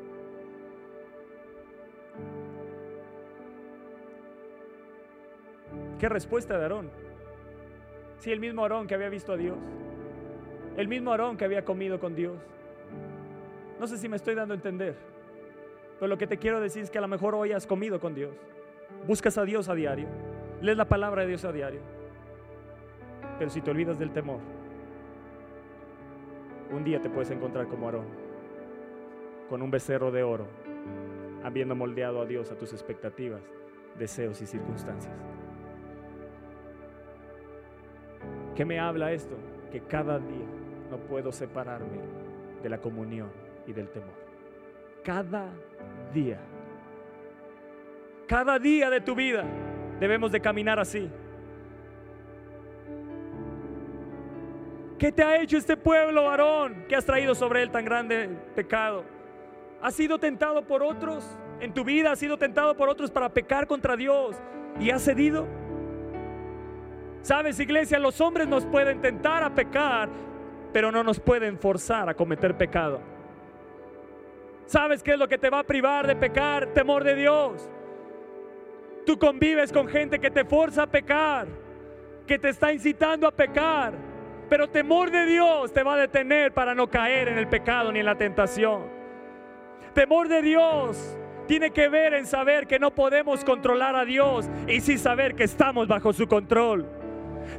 ¿Qué respuesta de Aarón? Si el mismo Aarón que había visto a Dios, el mismo Aarón que había comido con Dios. No sé si me estoy dando a entender, pero lo que te quiero decir es que a lo mejor hoy has comido con Dios, buscas a Dios a diario, lees la palabra de Dios a diario, pero si te olvidas del temor, un día te puedes encontrar como Aarón, con un becerro de oro, habiendo moldeado a Dios a tus expectativas, deseos y circunstancias. ¿Qué me habla esto? Que cada día no puedo separarme de la comunión y del temor. Cada día. Cada día de tu vida debemos de caminar así. ¿Qué te ha hecho este pueblo, varón, que has traído sobre él tan grande pecado? ¿Has sido tentado por otros en tu vida? ¿Has sido tentado por otros para pecar contra Dios y has cedido? Sabes, iglesia, los hombres nos pueden tentar a pecar, pero no nos pueden forzar a cometer pecado. ¿Sabes qué es lo que te va a privar de pecar? Temor de Dios. Tú convives con gente que te forza a pecar, que te está incitando a pecar, pero temor de Dios te va a detener para no caer en el pecado ni en la tentación. Temor de Dios tiene que ver en saber que no podemos controlar a Dios y sí saber que estamos bajo su control.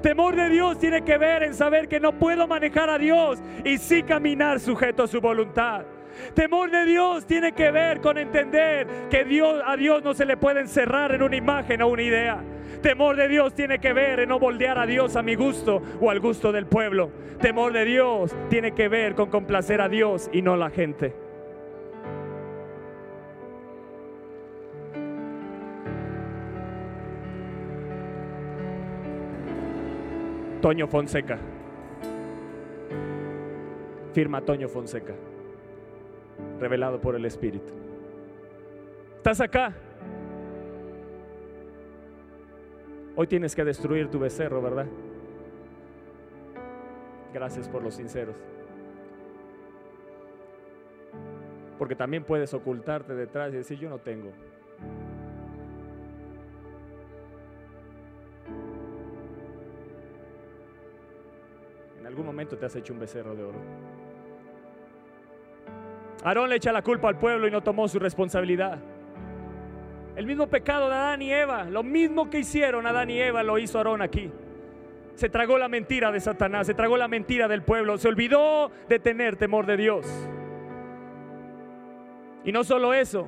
Temor de Dios tiene que ver en saber que no puedo manejar a Dios y sí caminar sujeto a su voluntad. Temor de Dios tiene que ver con entender que Dios, a Dios no se le puede encerrar en una imagen o una idea. Temor de Dios tiene que ver en no moldear a Dios a mi gusto o al gusto del pueblo. Temor de Dios tiene que ver con complacer a Dios y no a la gente. Toño Fonseca. Firma Toño Fonseca. Revelado por el Espíritu. ¿Estás acá? Hoy tienes que destruir tu becerro, ¿verdad? Gracias por los sinceros. Porque también puedes ocultarte detrás y decir, yo no tengo. En algún momento te has hecho un becerro de oro. Aarón le echa la culpa al pueblo y no tomó su responsabilidad. El mismo pecado de Adán y Eva, lo mismo que hicieron Adán y Eva, lo hizo Aarón aquí. Se tragó la mentira de Satanás, se tragó la mentira del pueblo, se olvidó de tener temor de Dios. Y no solo eso,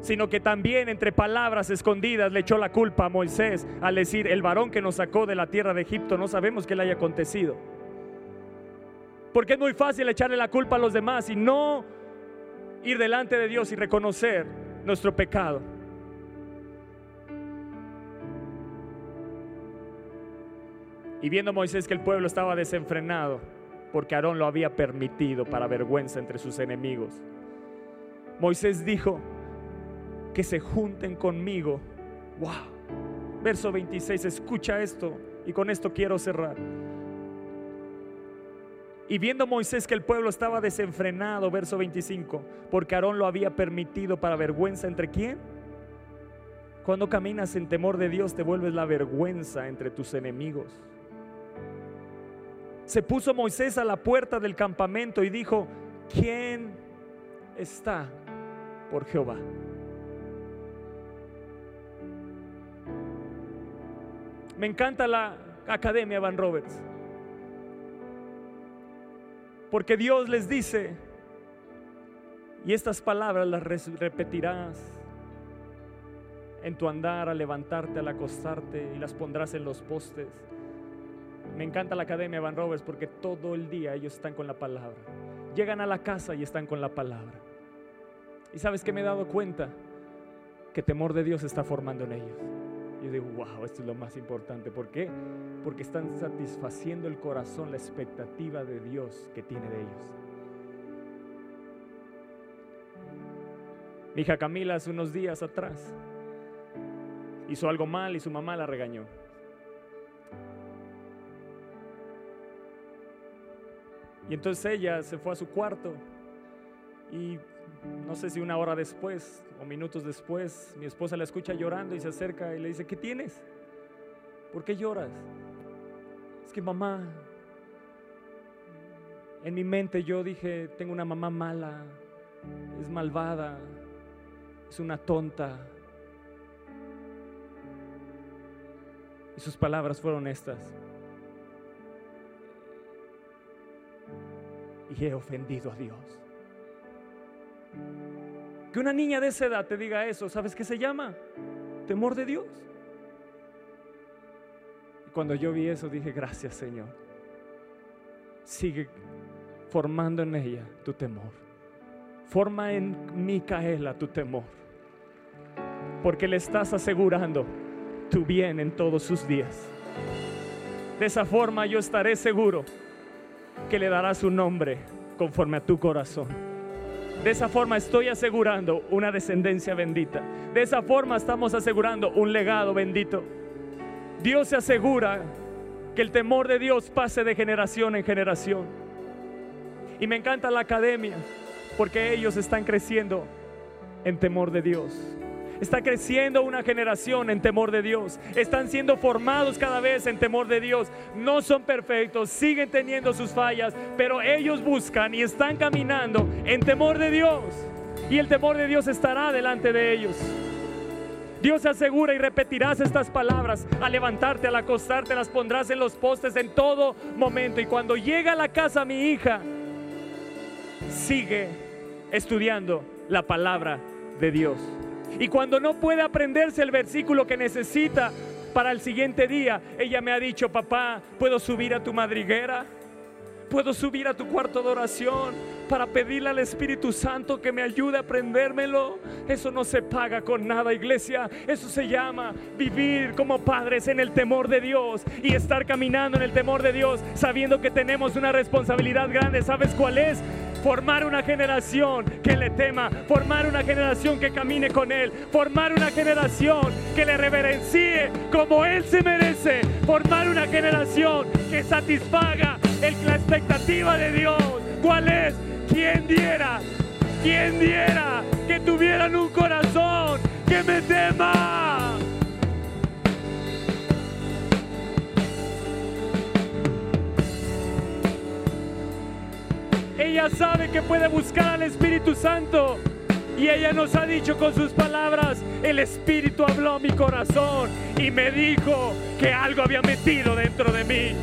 sino que también entre palabras escondidas le echó la culpa a Moisés al decir, el varón que nos sacó de la tierra de Egipto, no sabemos qué le haya acontecido. Porque es muy fácil echarle la culpa a los demás y no ir delante de Dios y reconocer nuestro pecado. Y viendo Moisés que el pueblo estaba desenfrenado, porque Aarón lo había permitido para vergüenza entre sus enemigos, Moisés dijo, que se junten conmigo. Wow. Verso 26, escucha esto y con esto quiero cerrar. Y viendo Moisés que el pueblo estaba desenfrenado, verso 25, porque Aarón lo había permitido para vergüenza entre quién? Cuando caminas en temor de Dios te vuelves la vergüenza entre tus enemigos. Se puso Moisés a la puerta del campamento y dijo, ¿quién está por Jehová? Me encanta la Academia Van Roberts. Porque Dios les dice, y estas palabras las repetirás en tu andar, al levantarte, al acostarte, y las pondrás en los postes. Me encanta la Academia Van Roberts porque todo el día ellos están con la palabra. Llegan a la casa y están con la palabra. Y sabes que me he dado cuenta que temor de Dios está formando en ellos. Yo digo, wow, esto es lo más importante. ¿Por qué? Porque están satisfaciendo el corazón, la expectativa de Dios que tiene de ellos. Mi hija Camila hace unos días atrás hizo algo mal y su mamá la regañó. Y entonces ella se fue a su cuarto y no sé si una hora después o minutos después, mi esposa la escucha llorando y se acerca y le dice, ¿qué tienes? ¿Por qué lloras? Es que mamá, en mi mente yo dije, tengo una mamá mala, es malvada, es una tonta. Y sus palabras fueron estas. Y he ofendido a Dios. Que una niña de esa edad te diga eso, ¿sabes qué se llama? Temor de Dios. Y cuando yo vi eso dije, gracias Señor. Sigue formando en ella tu temor. Forma en Micaela tu temor. Porque le estás asegurando tu bien en todos sus días. De esa forma yo estaré seguro que le darás un nombre conforme a tu corazón. De esa forma estoy asegurando una descendencia bendita. De esa forma estamos asegurando un legado bendito. Dios se asegura que el temor de Dios pase de generación en generación. Y me encanta la academia porque ellos están creciendo en temor de Dios. Está creciendo una generación en temor de Dios. Están siendo formados cada vez en temor de Dios. No son perfectos, siguen teniendo sus fallas, pero ellos buscan y están caminando en temor de Dios. Y el temor de Dios estará delante de ellos. Dios asegura y repetirás estas palabras al levantarte, al acostarte, las pondrás en los postes en todo momento. Y cuando llega a la casa mi hija, sigue estudiando la palabra de Dios. Y cuando no puede aprenderse el versículo que necesita para el siguiente día, ella me ha dicho, papá, ¿puedo subir a tu madriguera? ¿Puedo subir a tu cuarto de oración para pedirle al Espíritu Santo que me ayude a aprendérmelo? Eso no se paga con nada, iglesia. Eso se llama vivir como padres en el temor de Dios y estar caminando en el temor de Dios, sabiendo que tenemos una responsabilidad grande. ¿Sabes cuál es? Formar una generación que le tema, formar una generación que camine con Él, formar una generación que le reverencie como Él se merece, formar una generación que satisfaga la expectativa de Dios. ¿Cuál es? ¿Quién diera? ¿Quién diera que tuvieran un corazón que me tema? Ella sabe que puede buscar al Espíritu Santo. Y ella nos ha dicho con sus palabras, el Espíritu habló mi corazón y me dijo que algo había metido dentro de mí.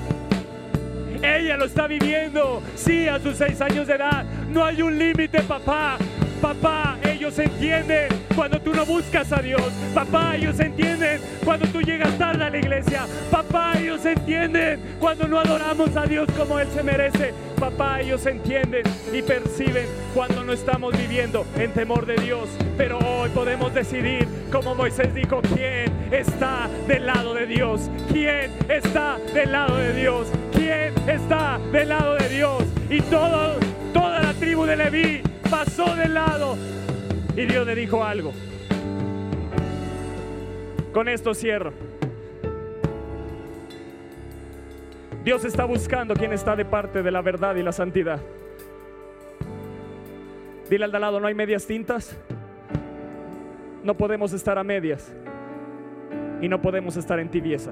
Ella lo está viviendo, sí, a sus seis años de edad. No hay un límite, papá. Papá, ellos entienden cuando tú no buscas a Dios. Papá, ellos entienden cuando tú llegas tarde a la iglesia. Papá, ellos entienden cuando no adoramos a Dios como Él se merece. Papá, ellos entienden y perciben cuando no estamos viviendo en temor de Dios. Pero hoy podemos decidir, como Moisés dijo, quién está del lado de Dios. ¿Quién está del lado de Dios? ¿Quién está del lado de Dios? Y todo, toda la tribu de Leví pasó del lado. Y Dios le dijo algo. Con esto cierro. Dios está buscando quien está de parte de la verdad y la santidad. Dile al de lado, no hay medias tintas. No podemos estar a medias. Y no podemos estar en tibieza.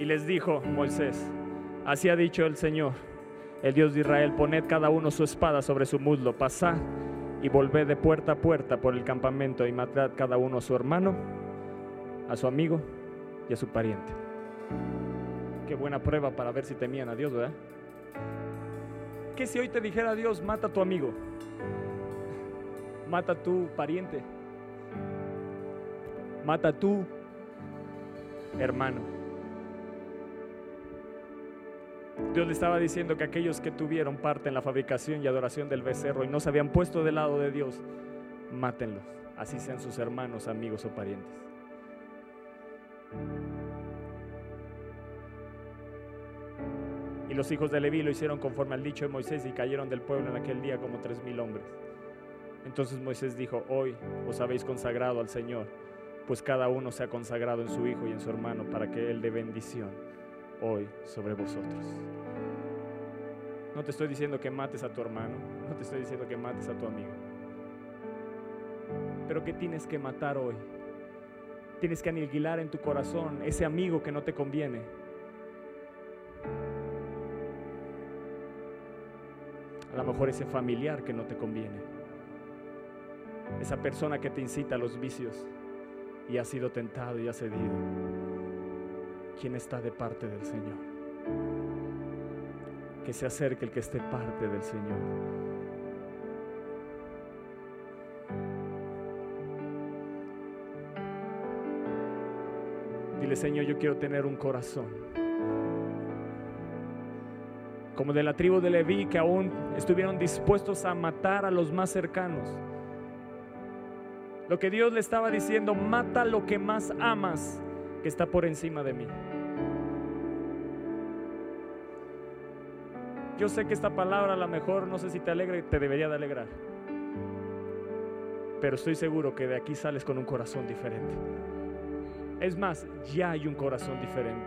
Y les dijo Moisés, así ha dicho el Señor, el Dios de Israel, poned cada uno su espada sobre su muslo, pasad y volved de puerta a puerta por el campamento y matad cada uno a su hermano, a su amigo y a su pariente. Qué buena prueba para ver si temían a Dios, ¿verdad? ¿Qué si hoy te dijera Dios, mata a tu amigo? Mata a tu pariente. Mata a tu hermano. Dios le estaba diciendo que aquellos que tuvieron parte en la fabricación y adoración del becerro y no se habían puesto del lado de Dios, mátenlos, así sean sus hermanos, amigos o parientes. Y los hijos de Leví lo hicieron conforme al dicho de Moisés y cayeron del pueblo en aquel día como tres mil hombres. Entonces Moisés dijo, hoy os habéis consagrado al Señor, pues cada uno se ha consagrado en su hijo y en su hermano para que Él dé bendición hoy sobre vosotros. No te estoy diciendo que mates a tu hermano, no te estoy diciendo que mates a tu amigo. Pero ¿qué tienes que matar hoy? Tienes que aniquilar en tu corazón ese amigo que no te conviene. A lo mejor ese familiar que no te conviene. Esa persona que te incita a los vicios y ha sido tentado y ha cedido. ¿Quién está de parte del Señor? Que se acerque el que esté parte del Señor. Dile, Señor, yo quiero tener un corazón. Como de la tribu de Leví, que aún estuvieron dispuestos a matar a los más cercanos. Lo que Dios le estaba diciendo, mata lo que más amas, que está por encima de mí. Yo sé que esta palabra a lo mejor, no sé si te alegra, te debería de alegrar. Pero estoy seguro que de aquí sales con un corazón diferente. Es más, ya hay un corazón diferente.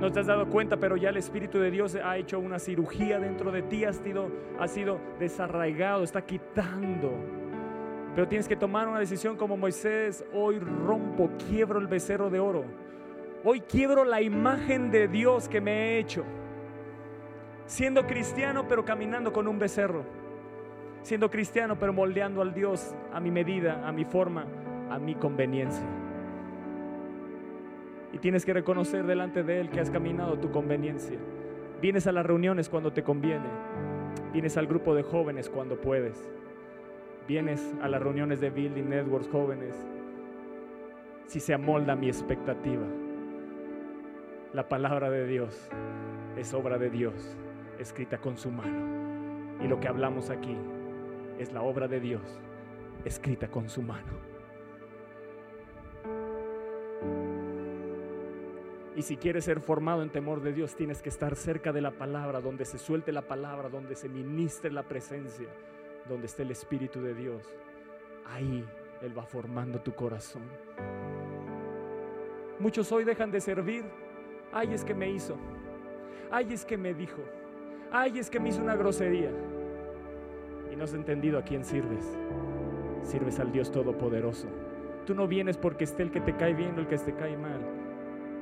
No te has dado cuenta, pero ya el Espíritu de Dios ha hecho una cirugía dentro de ti, has sido, ha sido desarraigado, está quitando. Pero tienes que tomar una decisión como Moisés. Hoy rompo, quiebro el becerro de oro. Hoy quiebro la imagen de Dios que me he hecho. Siendo cristiano, pero caminando con un becerro. Siendo cristiano, pero moldeando al Dios a mi medida, a mi forma, a mi conveniencia. Y tienes que reconocer delante de Él que has caminado tu conveniencia. Vienes a las reuniones cuando te conviene. Vienes al grupo de jóvenes cuando puedes. Vienes a las reuniones de Building Networks jóvenes. Si se amolda mi expectativa. La palabra de Dios es obra de Dios, escrita con su mano. Y lo que hablamos aquí es la obra de Dios, escrita con su mano. Y si quieres ser formado en temor de Dios, tienes que estar cerca de la palabra, donde se suelte la palabra, donde se ministre la presencia, donde esté el Espíritu de Dios. Ahí Él va formando tu corazón. Muchos hoy dejan de servir. Ay, es que me hizo. Ay, es que me dijo. Ay, es que me hizo una grosería. Y no has entendido a quién sirves. Sirves al Dios Todopoderoso. Tú no vienes porque esté el que te cae bien o el que te cae mal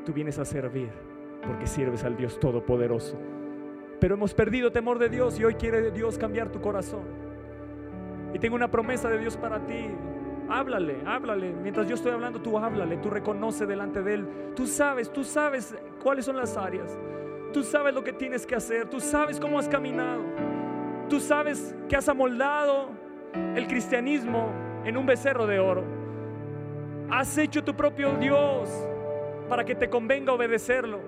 tú vienes a servir porque sirves al Dios Todopoderoso. Pero hemos perdido temor de Dios y hoy quiere Dios cambiar tu corazón. Y tengo una promesa de Dios para ti. Háblale, háblale. Mientras yo estoy hablando, tú háblale, tú reconoce delante de Él. Tú sabes, tú sabes cuáles son las áreas. Tú sabes lo que tienes que hacer. Tú sabes cómo has caminado. Tú sabes que has amoldado el cristianismo en un becerro de oro. Has hecho tu propio Dios para que te convenga obedecerlo.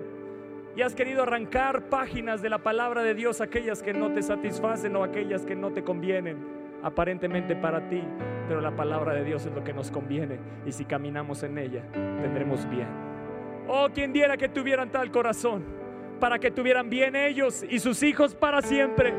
Y has querido arrancar páginas de la palabra de Dios, aquellas que no te satisfacen o aquellas que no te convienen, aparentemente para ti, pero la palabra de Dios es lo que nos conviene. Y si caminamos en ella, tendremos bien. Oh, quien diera que tuvieran tal corazón, para que tuvieran bien ellos y sus hijos para siempre.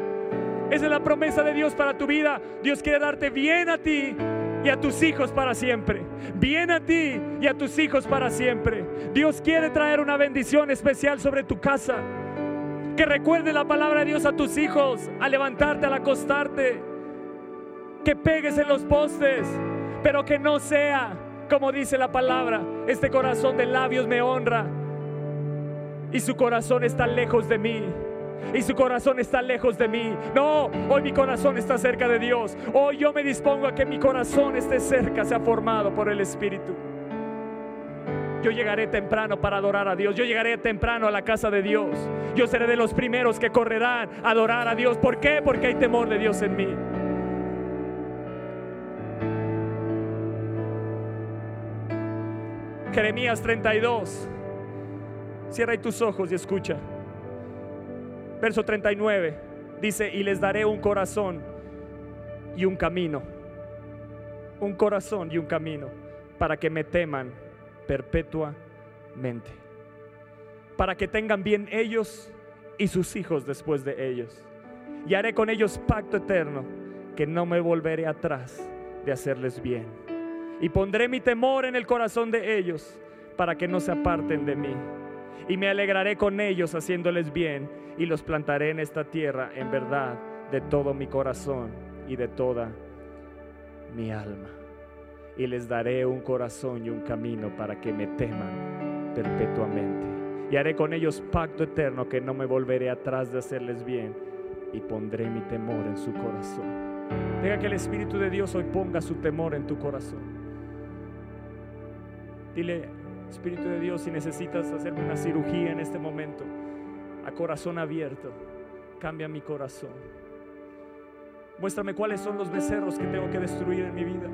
Esa es la promesa de Dios para tu vida. Dios quiere darte bien a ti y a tus hijos para siempre. Bien a ti y a tus hijos para siempre. Dios quiere traer una bendición especial sobre tu casa. Que recuerde la palabra de Dios a tus hijos, a levantarte, al acostarte. Que pegues en los postes, pero que no sea, como dice la palabra, este corazón de labios me honra y su corazón está lejos de mí y su corazón está lejos de mí. No, hoy mi corazón está cerca de Dios. Hoy yo me dispongo a que mi corazón esté cerca, sea formado por el Espíritu. Yo llegaré temprano para adorar a Dios. Yo llegaré temprano a la casa de Dios. Yo seré de los primeros que correrán a adorar a Dios. ¿Por qué? Porque hay temor de Dios en mí. Jeremías 32. Cierra tus ojos y escucha. Verso 39 dice, y les daré un corazón y un camino. Un corazón y un camino para que me teman perpetuamente. Para que tengan bien ellos y sus hijos después de ellos. Y haré con ellos pacto eterno, que no me volveré atrás de hacerles bien. Y pondré mi temor en el corazón de ellos, para que no se aparten de mí. Y me alegraré con ellos haciéndoles bien, y los plantaré en esta tierra en verdad de todo mi corazón y de toda mi alma. Y les daré un corazón y un camino para que me teman perpetuamente. Y haré con ellos pacto eterno que no me volveré atrás de hacerles bien y pondré mi temor en su corazón. Deja que el Espíritu de Dios hoy ponga su temor en tu corazón. Dile, Espíritu de Dios, si necesitas hacerme una cirugía en este momento, a corazón abierto, cambia mi corazón. Muéstrame cuáles son los becerros que tengo que destruir en mi vida.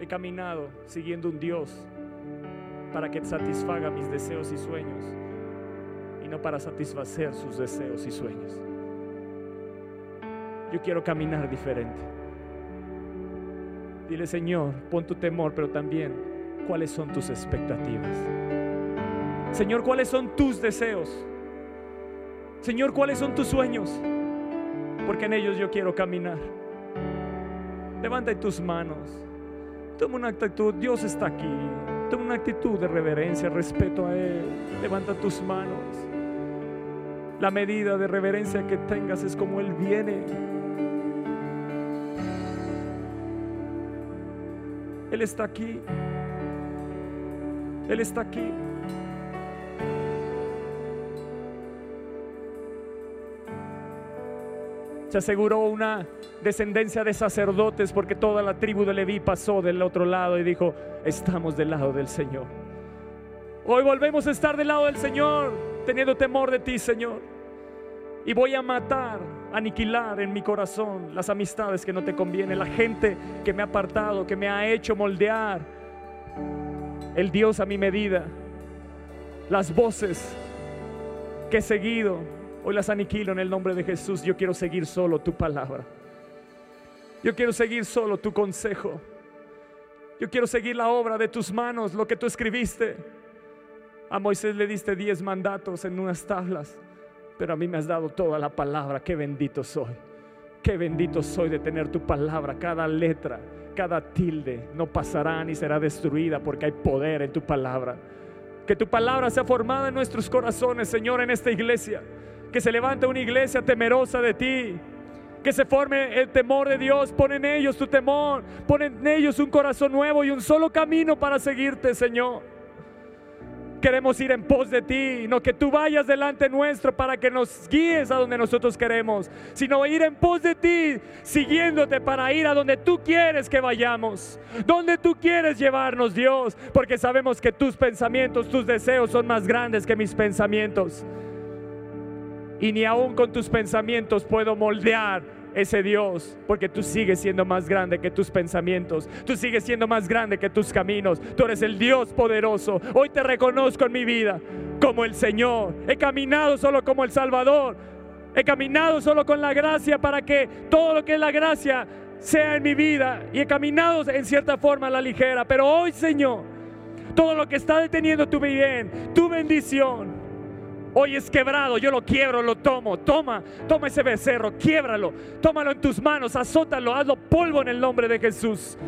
He caminado siguiendo un Dios para que satisfaga mis deseos y sueños y no para satisfacer sus deseos y sueños. Yo quiero caminar diferente. Dile, Señor, pon tu temor, pero también cuáles son tus expectativas. Señor, cuáles son tus deseos. Señor, cuáles son tus sueños. Porque en ellos yo quiero caminar. Levanta tus manos. Toma una actitud. Dios está aquí. Toma una actitud de reverencia, respeto a Él. Levanta tus manos. La medida de reverencia que tengas es como Él viene. Él está aquí. Él está aquí. Se aseguró una descendencia de sacerdotes porque toda la tribu de Leví pasó del otro lado y dijo, estamos del lado del Señor. Hoy volvemos a estar del lado del Señor, teniendo temor de ti, Señor. Y voy a matar, aniquilar en mi corazón las amistades que no te convienen, la gente que me ha apartado, que me ha hecho moldear el Dios a mi medida, las voces que he seguido, hoy las aniquilo en el nombre de Jesús. Yo quiero seguir solo tu palabra. Yo quiero seguir solo tu consejo. Yo quiero seguir la obra de tus manos, lo que tú escribiste. A Moisés le diste diez mandatos en unas tablas pero a mí me has dado toda la palabra. Qué bendito soy. Qué bendito soy de tener tu palabra. Cada letra, cada tilde no pasará ni será destruida porque hay poder en tu palabra. Que tu palabra sea formada en nuestros corazones, Señor, en esta iglesia. Que se levante una iglesia temerosa de ti. Que se forme el temor de Dios. Pon en ellos tu temor. Pon en ellos un corazón nuevo y un solo camino para seguirte, Señor. Queremos ir en pos de ti, no que tú vayas delante nuestro para que nos guíes a donde nosotros queremos, sino ir en pos de ti, siguiéndote para ir a donde tú quieres que vayamos, donde tú quieres llevarnos, Dios, porque sabemos que tus pensamientos, tus deseos son más grandes que mis pensamientos. Y ni aún con tus pensamientos puedo moldear ese Dios, porque tú sigues siendo más grande que tus pensamientos, tú sigues siendo más grande que tus caminos, tú eres el Dios poderoso. Hoy te reconozco en mi vida como el Señor. He caminado solo como el Salvador, he caminado solo con la gracia para que todo lo que es la gracia sea en mi vida y he caminado en cierta forma a la ligera, pero hoy Señor, todo lo que está deteniendo tu bien, tu bendición, Hoy es quebrado, yo lo quiebro, lo tomo. Toma, toma ese becerro, quiebralo. Tómalo en tus manos, azótalo, hazlo polvo en el nombre de Jesús.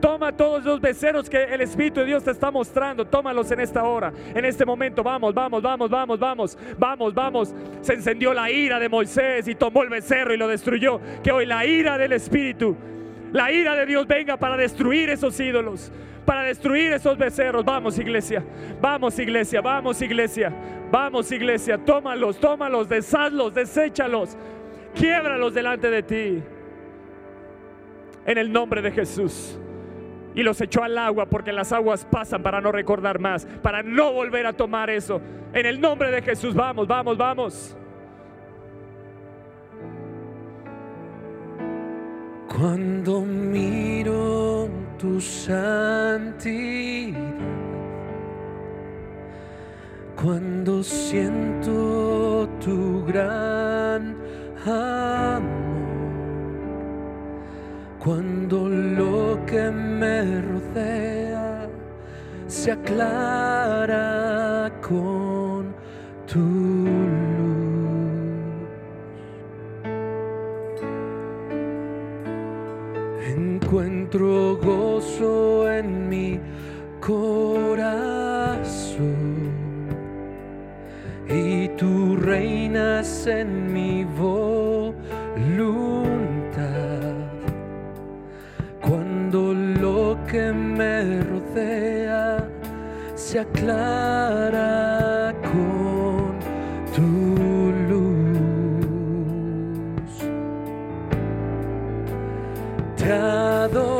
Toma todos los becerros que el Espíritu de Dios te está mostrando. Tómalos en esta hora, en este momento. Vamos, vamos, vamos, vamos, vamos, vamos, vamos. Se encendió la ira de Moisés y tomó el becerro y lo destruyó. Que hoy la ira del Espíritu, la ira de Dios venga para destruir esos ídolos para destruir esos becerros. Vamos, iglesia. Vamos, iglesia. Vamos, iglesia. Vamos, iglesia. Tómalos, tómalos, deshazlos, deséchalos. Quiebralos delante de ti. En el nombre de Jesús. Y los echó al agua porque las aguas pasan para no recordar más, para no volver a tomar eso. En el nombre de Jesús, vamos, vamos, vamos. Cuando miro tu santidad, cuando siento tu gran amor, cuando lo que me rodea se aclara con tu luz. Encuentro gozo en mi corazón y tú reinas en mi voluntad. Cuando lo que me rodea se aclara con tu luz. Te adoraré.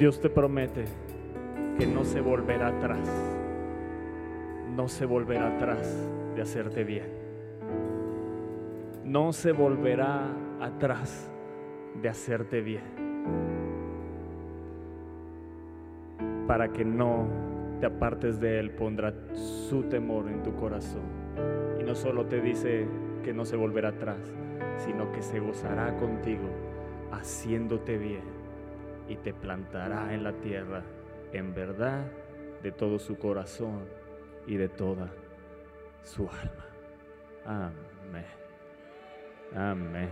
Dios te promete que no se volverá atrás. No se volverá atrás de hacerte bien. No se volverá atrás de hacerte bien. Para que no te apartes de Él, pondrá su temor en tu corazón. Y no solo te dice que no se volverá atrás, sino que se gozará contigo haciéndote bien y te plantará en la tierra en verdad de todo su corazón y de toda su alma. Amén. Amén.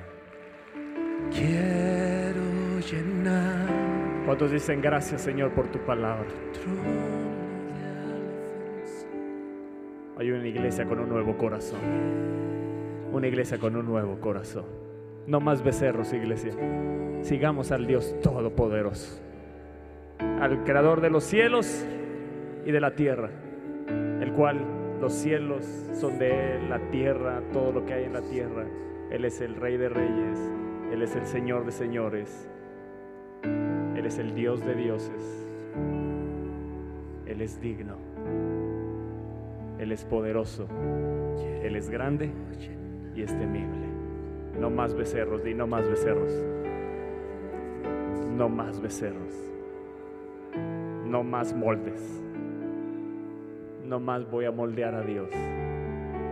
Quiero llenar ¿Cuántos dicen gracias Señor por tu palabra? Hay una iglesia con un nuevo corazón. Una iglesia con un nuevo corazón. No más becerros, iglesia. Sigamos al Dios Todopoderoso. Al Creador de los cielos y de la tierra. El cual los cielos son de Él, la tierra, todo lo que hay en la tierra. Él es el Rey de Reyes. Él es el Señor de Señores. Él es el Dios de dioses. Él es digno. Él es poderoso. Él es grande y es temible. No más becerros, di no más becerros. No más becerros. No más moldes. No más voy a moldear a Dios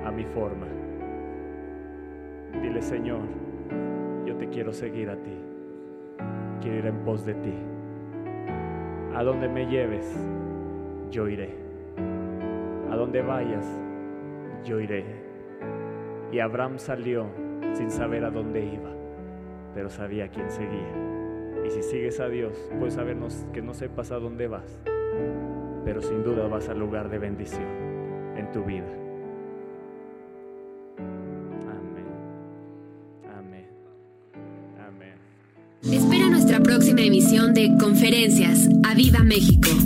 a mi forma. Dile, Señor, yo te quiero seguir a ti. Quiero ir en pos de ti. A donde me lleves, yo iré. A donde vayas, yo iré. Y Abraham salió sin saber a dónde iba, pero sabía quién seguía. Y si sigues a Dios, puedes sabernos que no sepas a dónde vas, pero sin duda vas al lugar de bendición en tu vida. Amén. Amén. Amén. Espera nuestra próxima emisión de Conferencias. ¡A Viva México!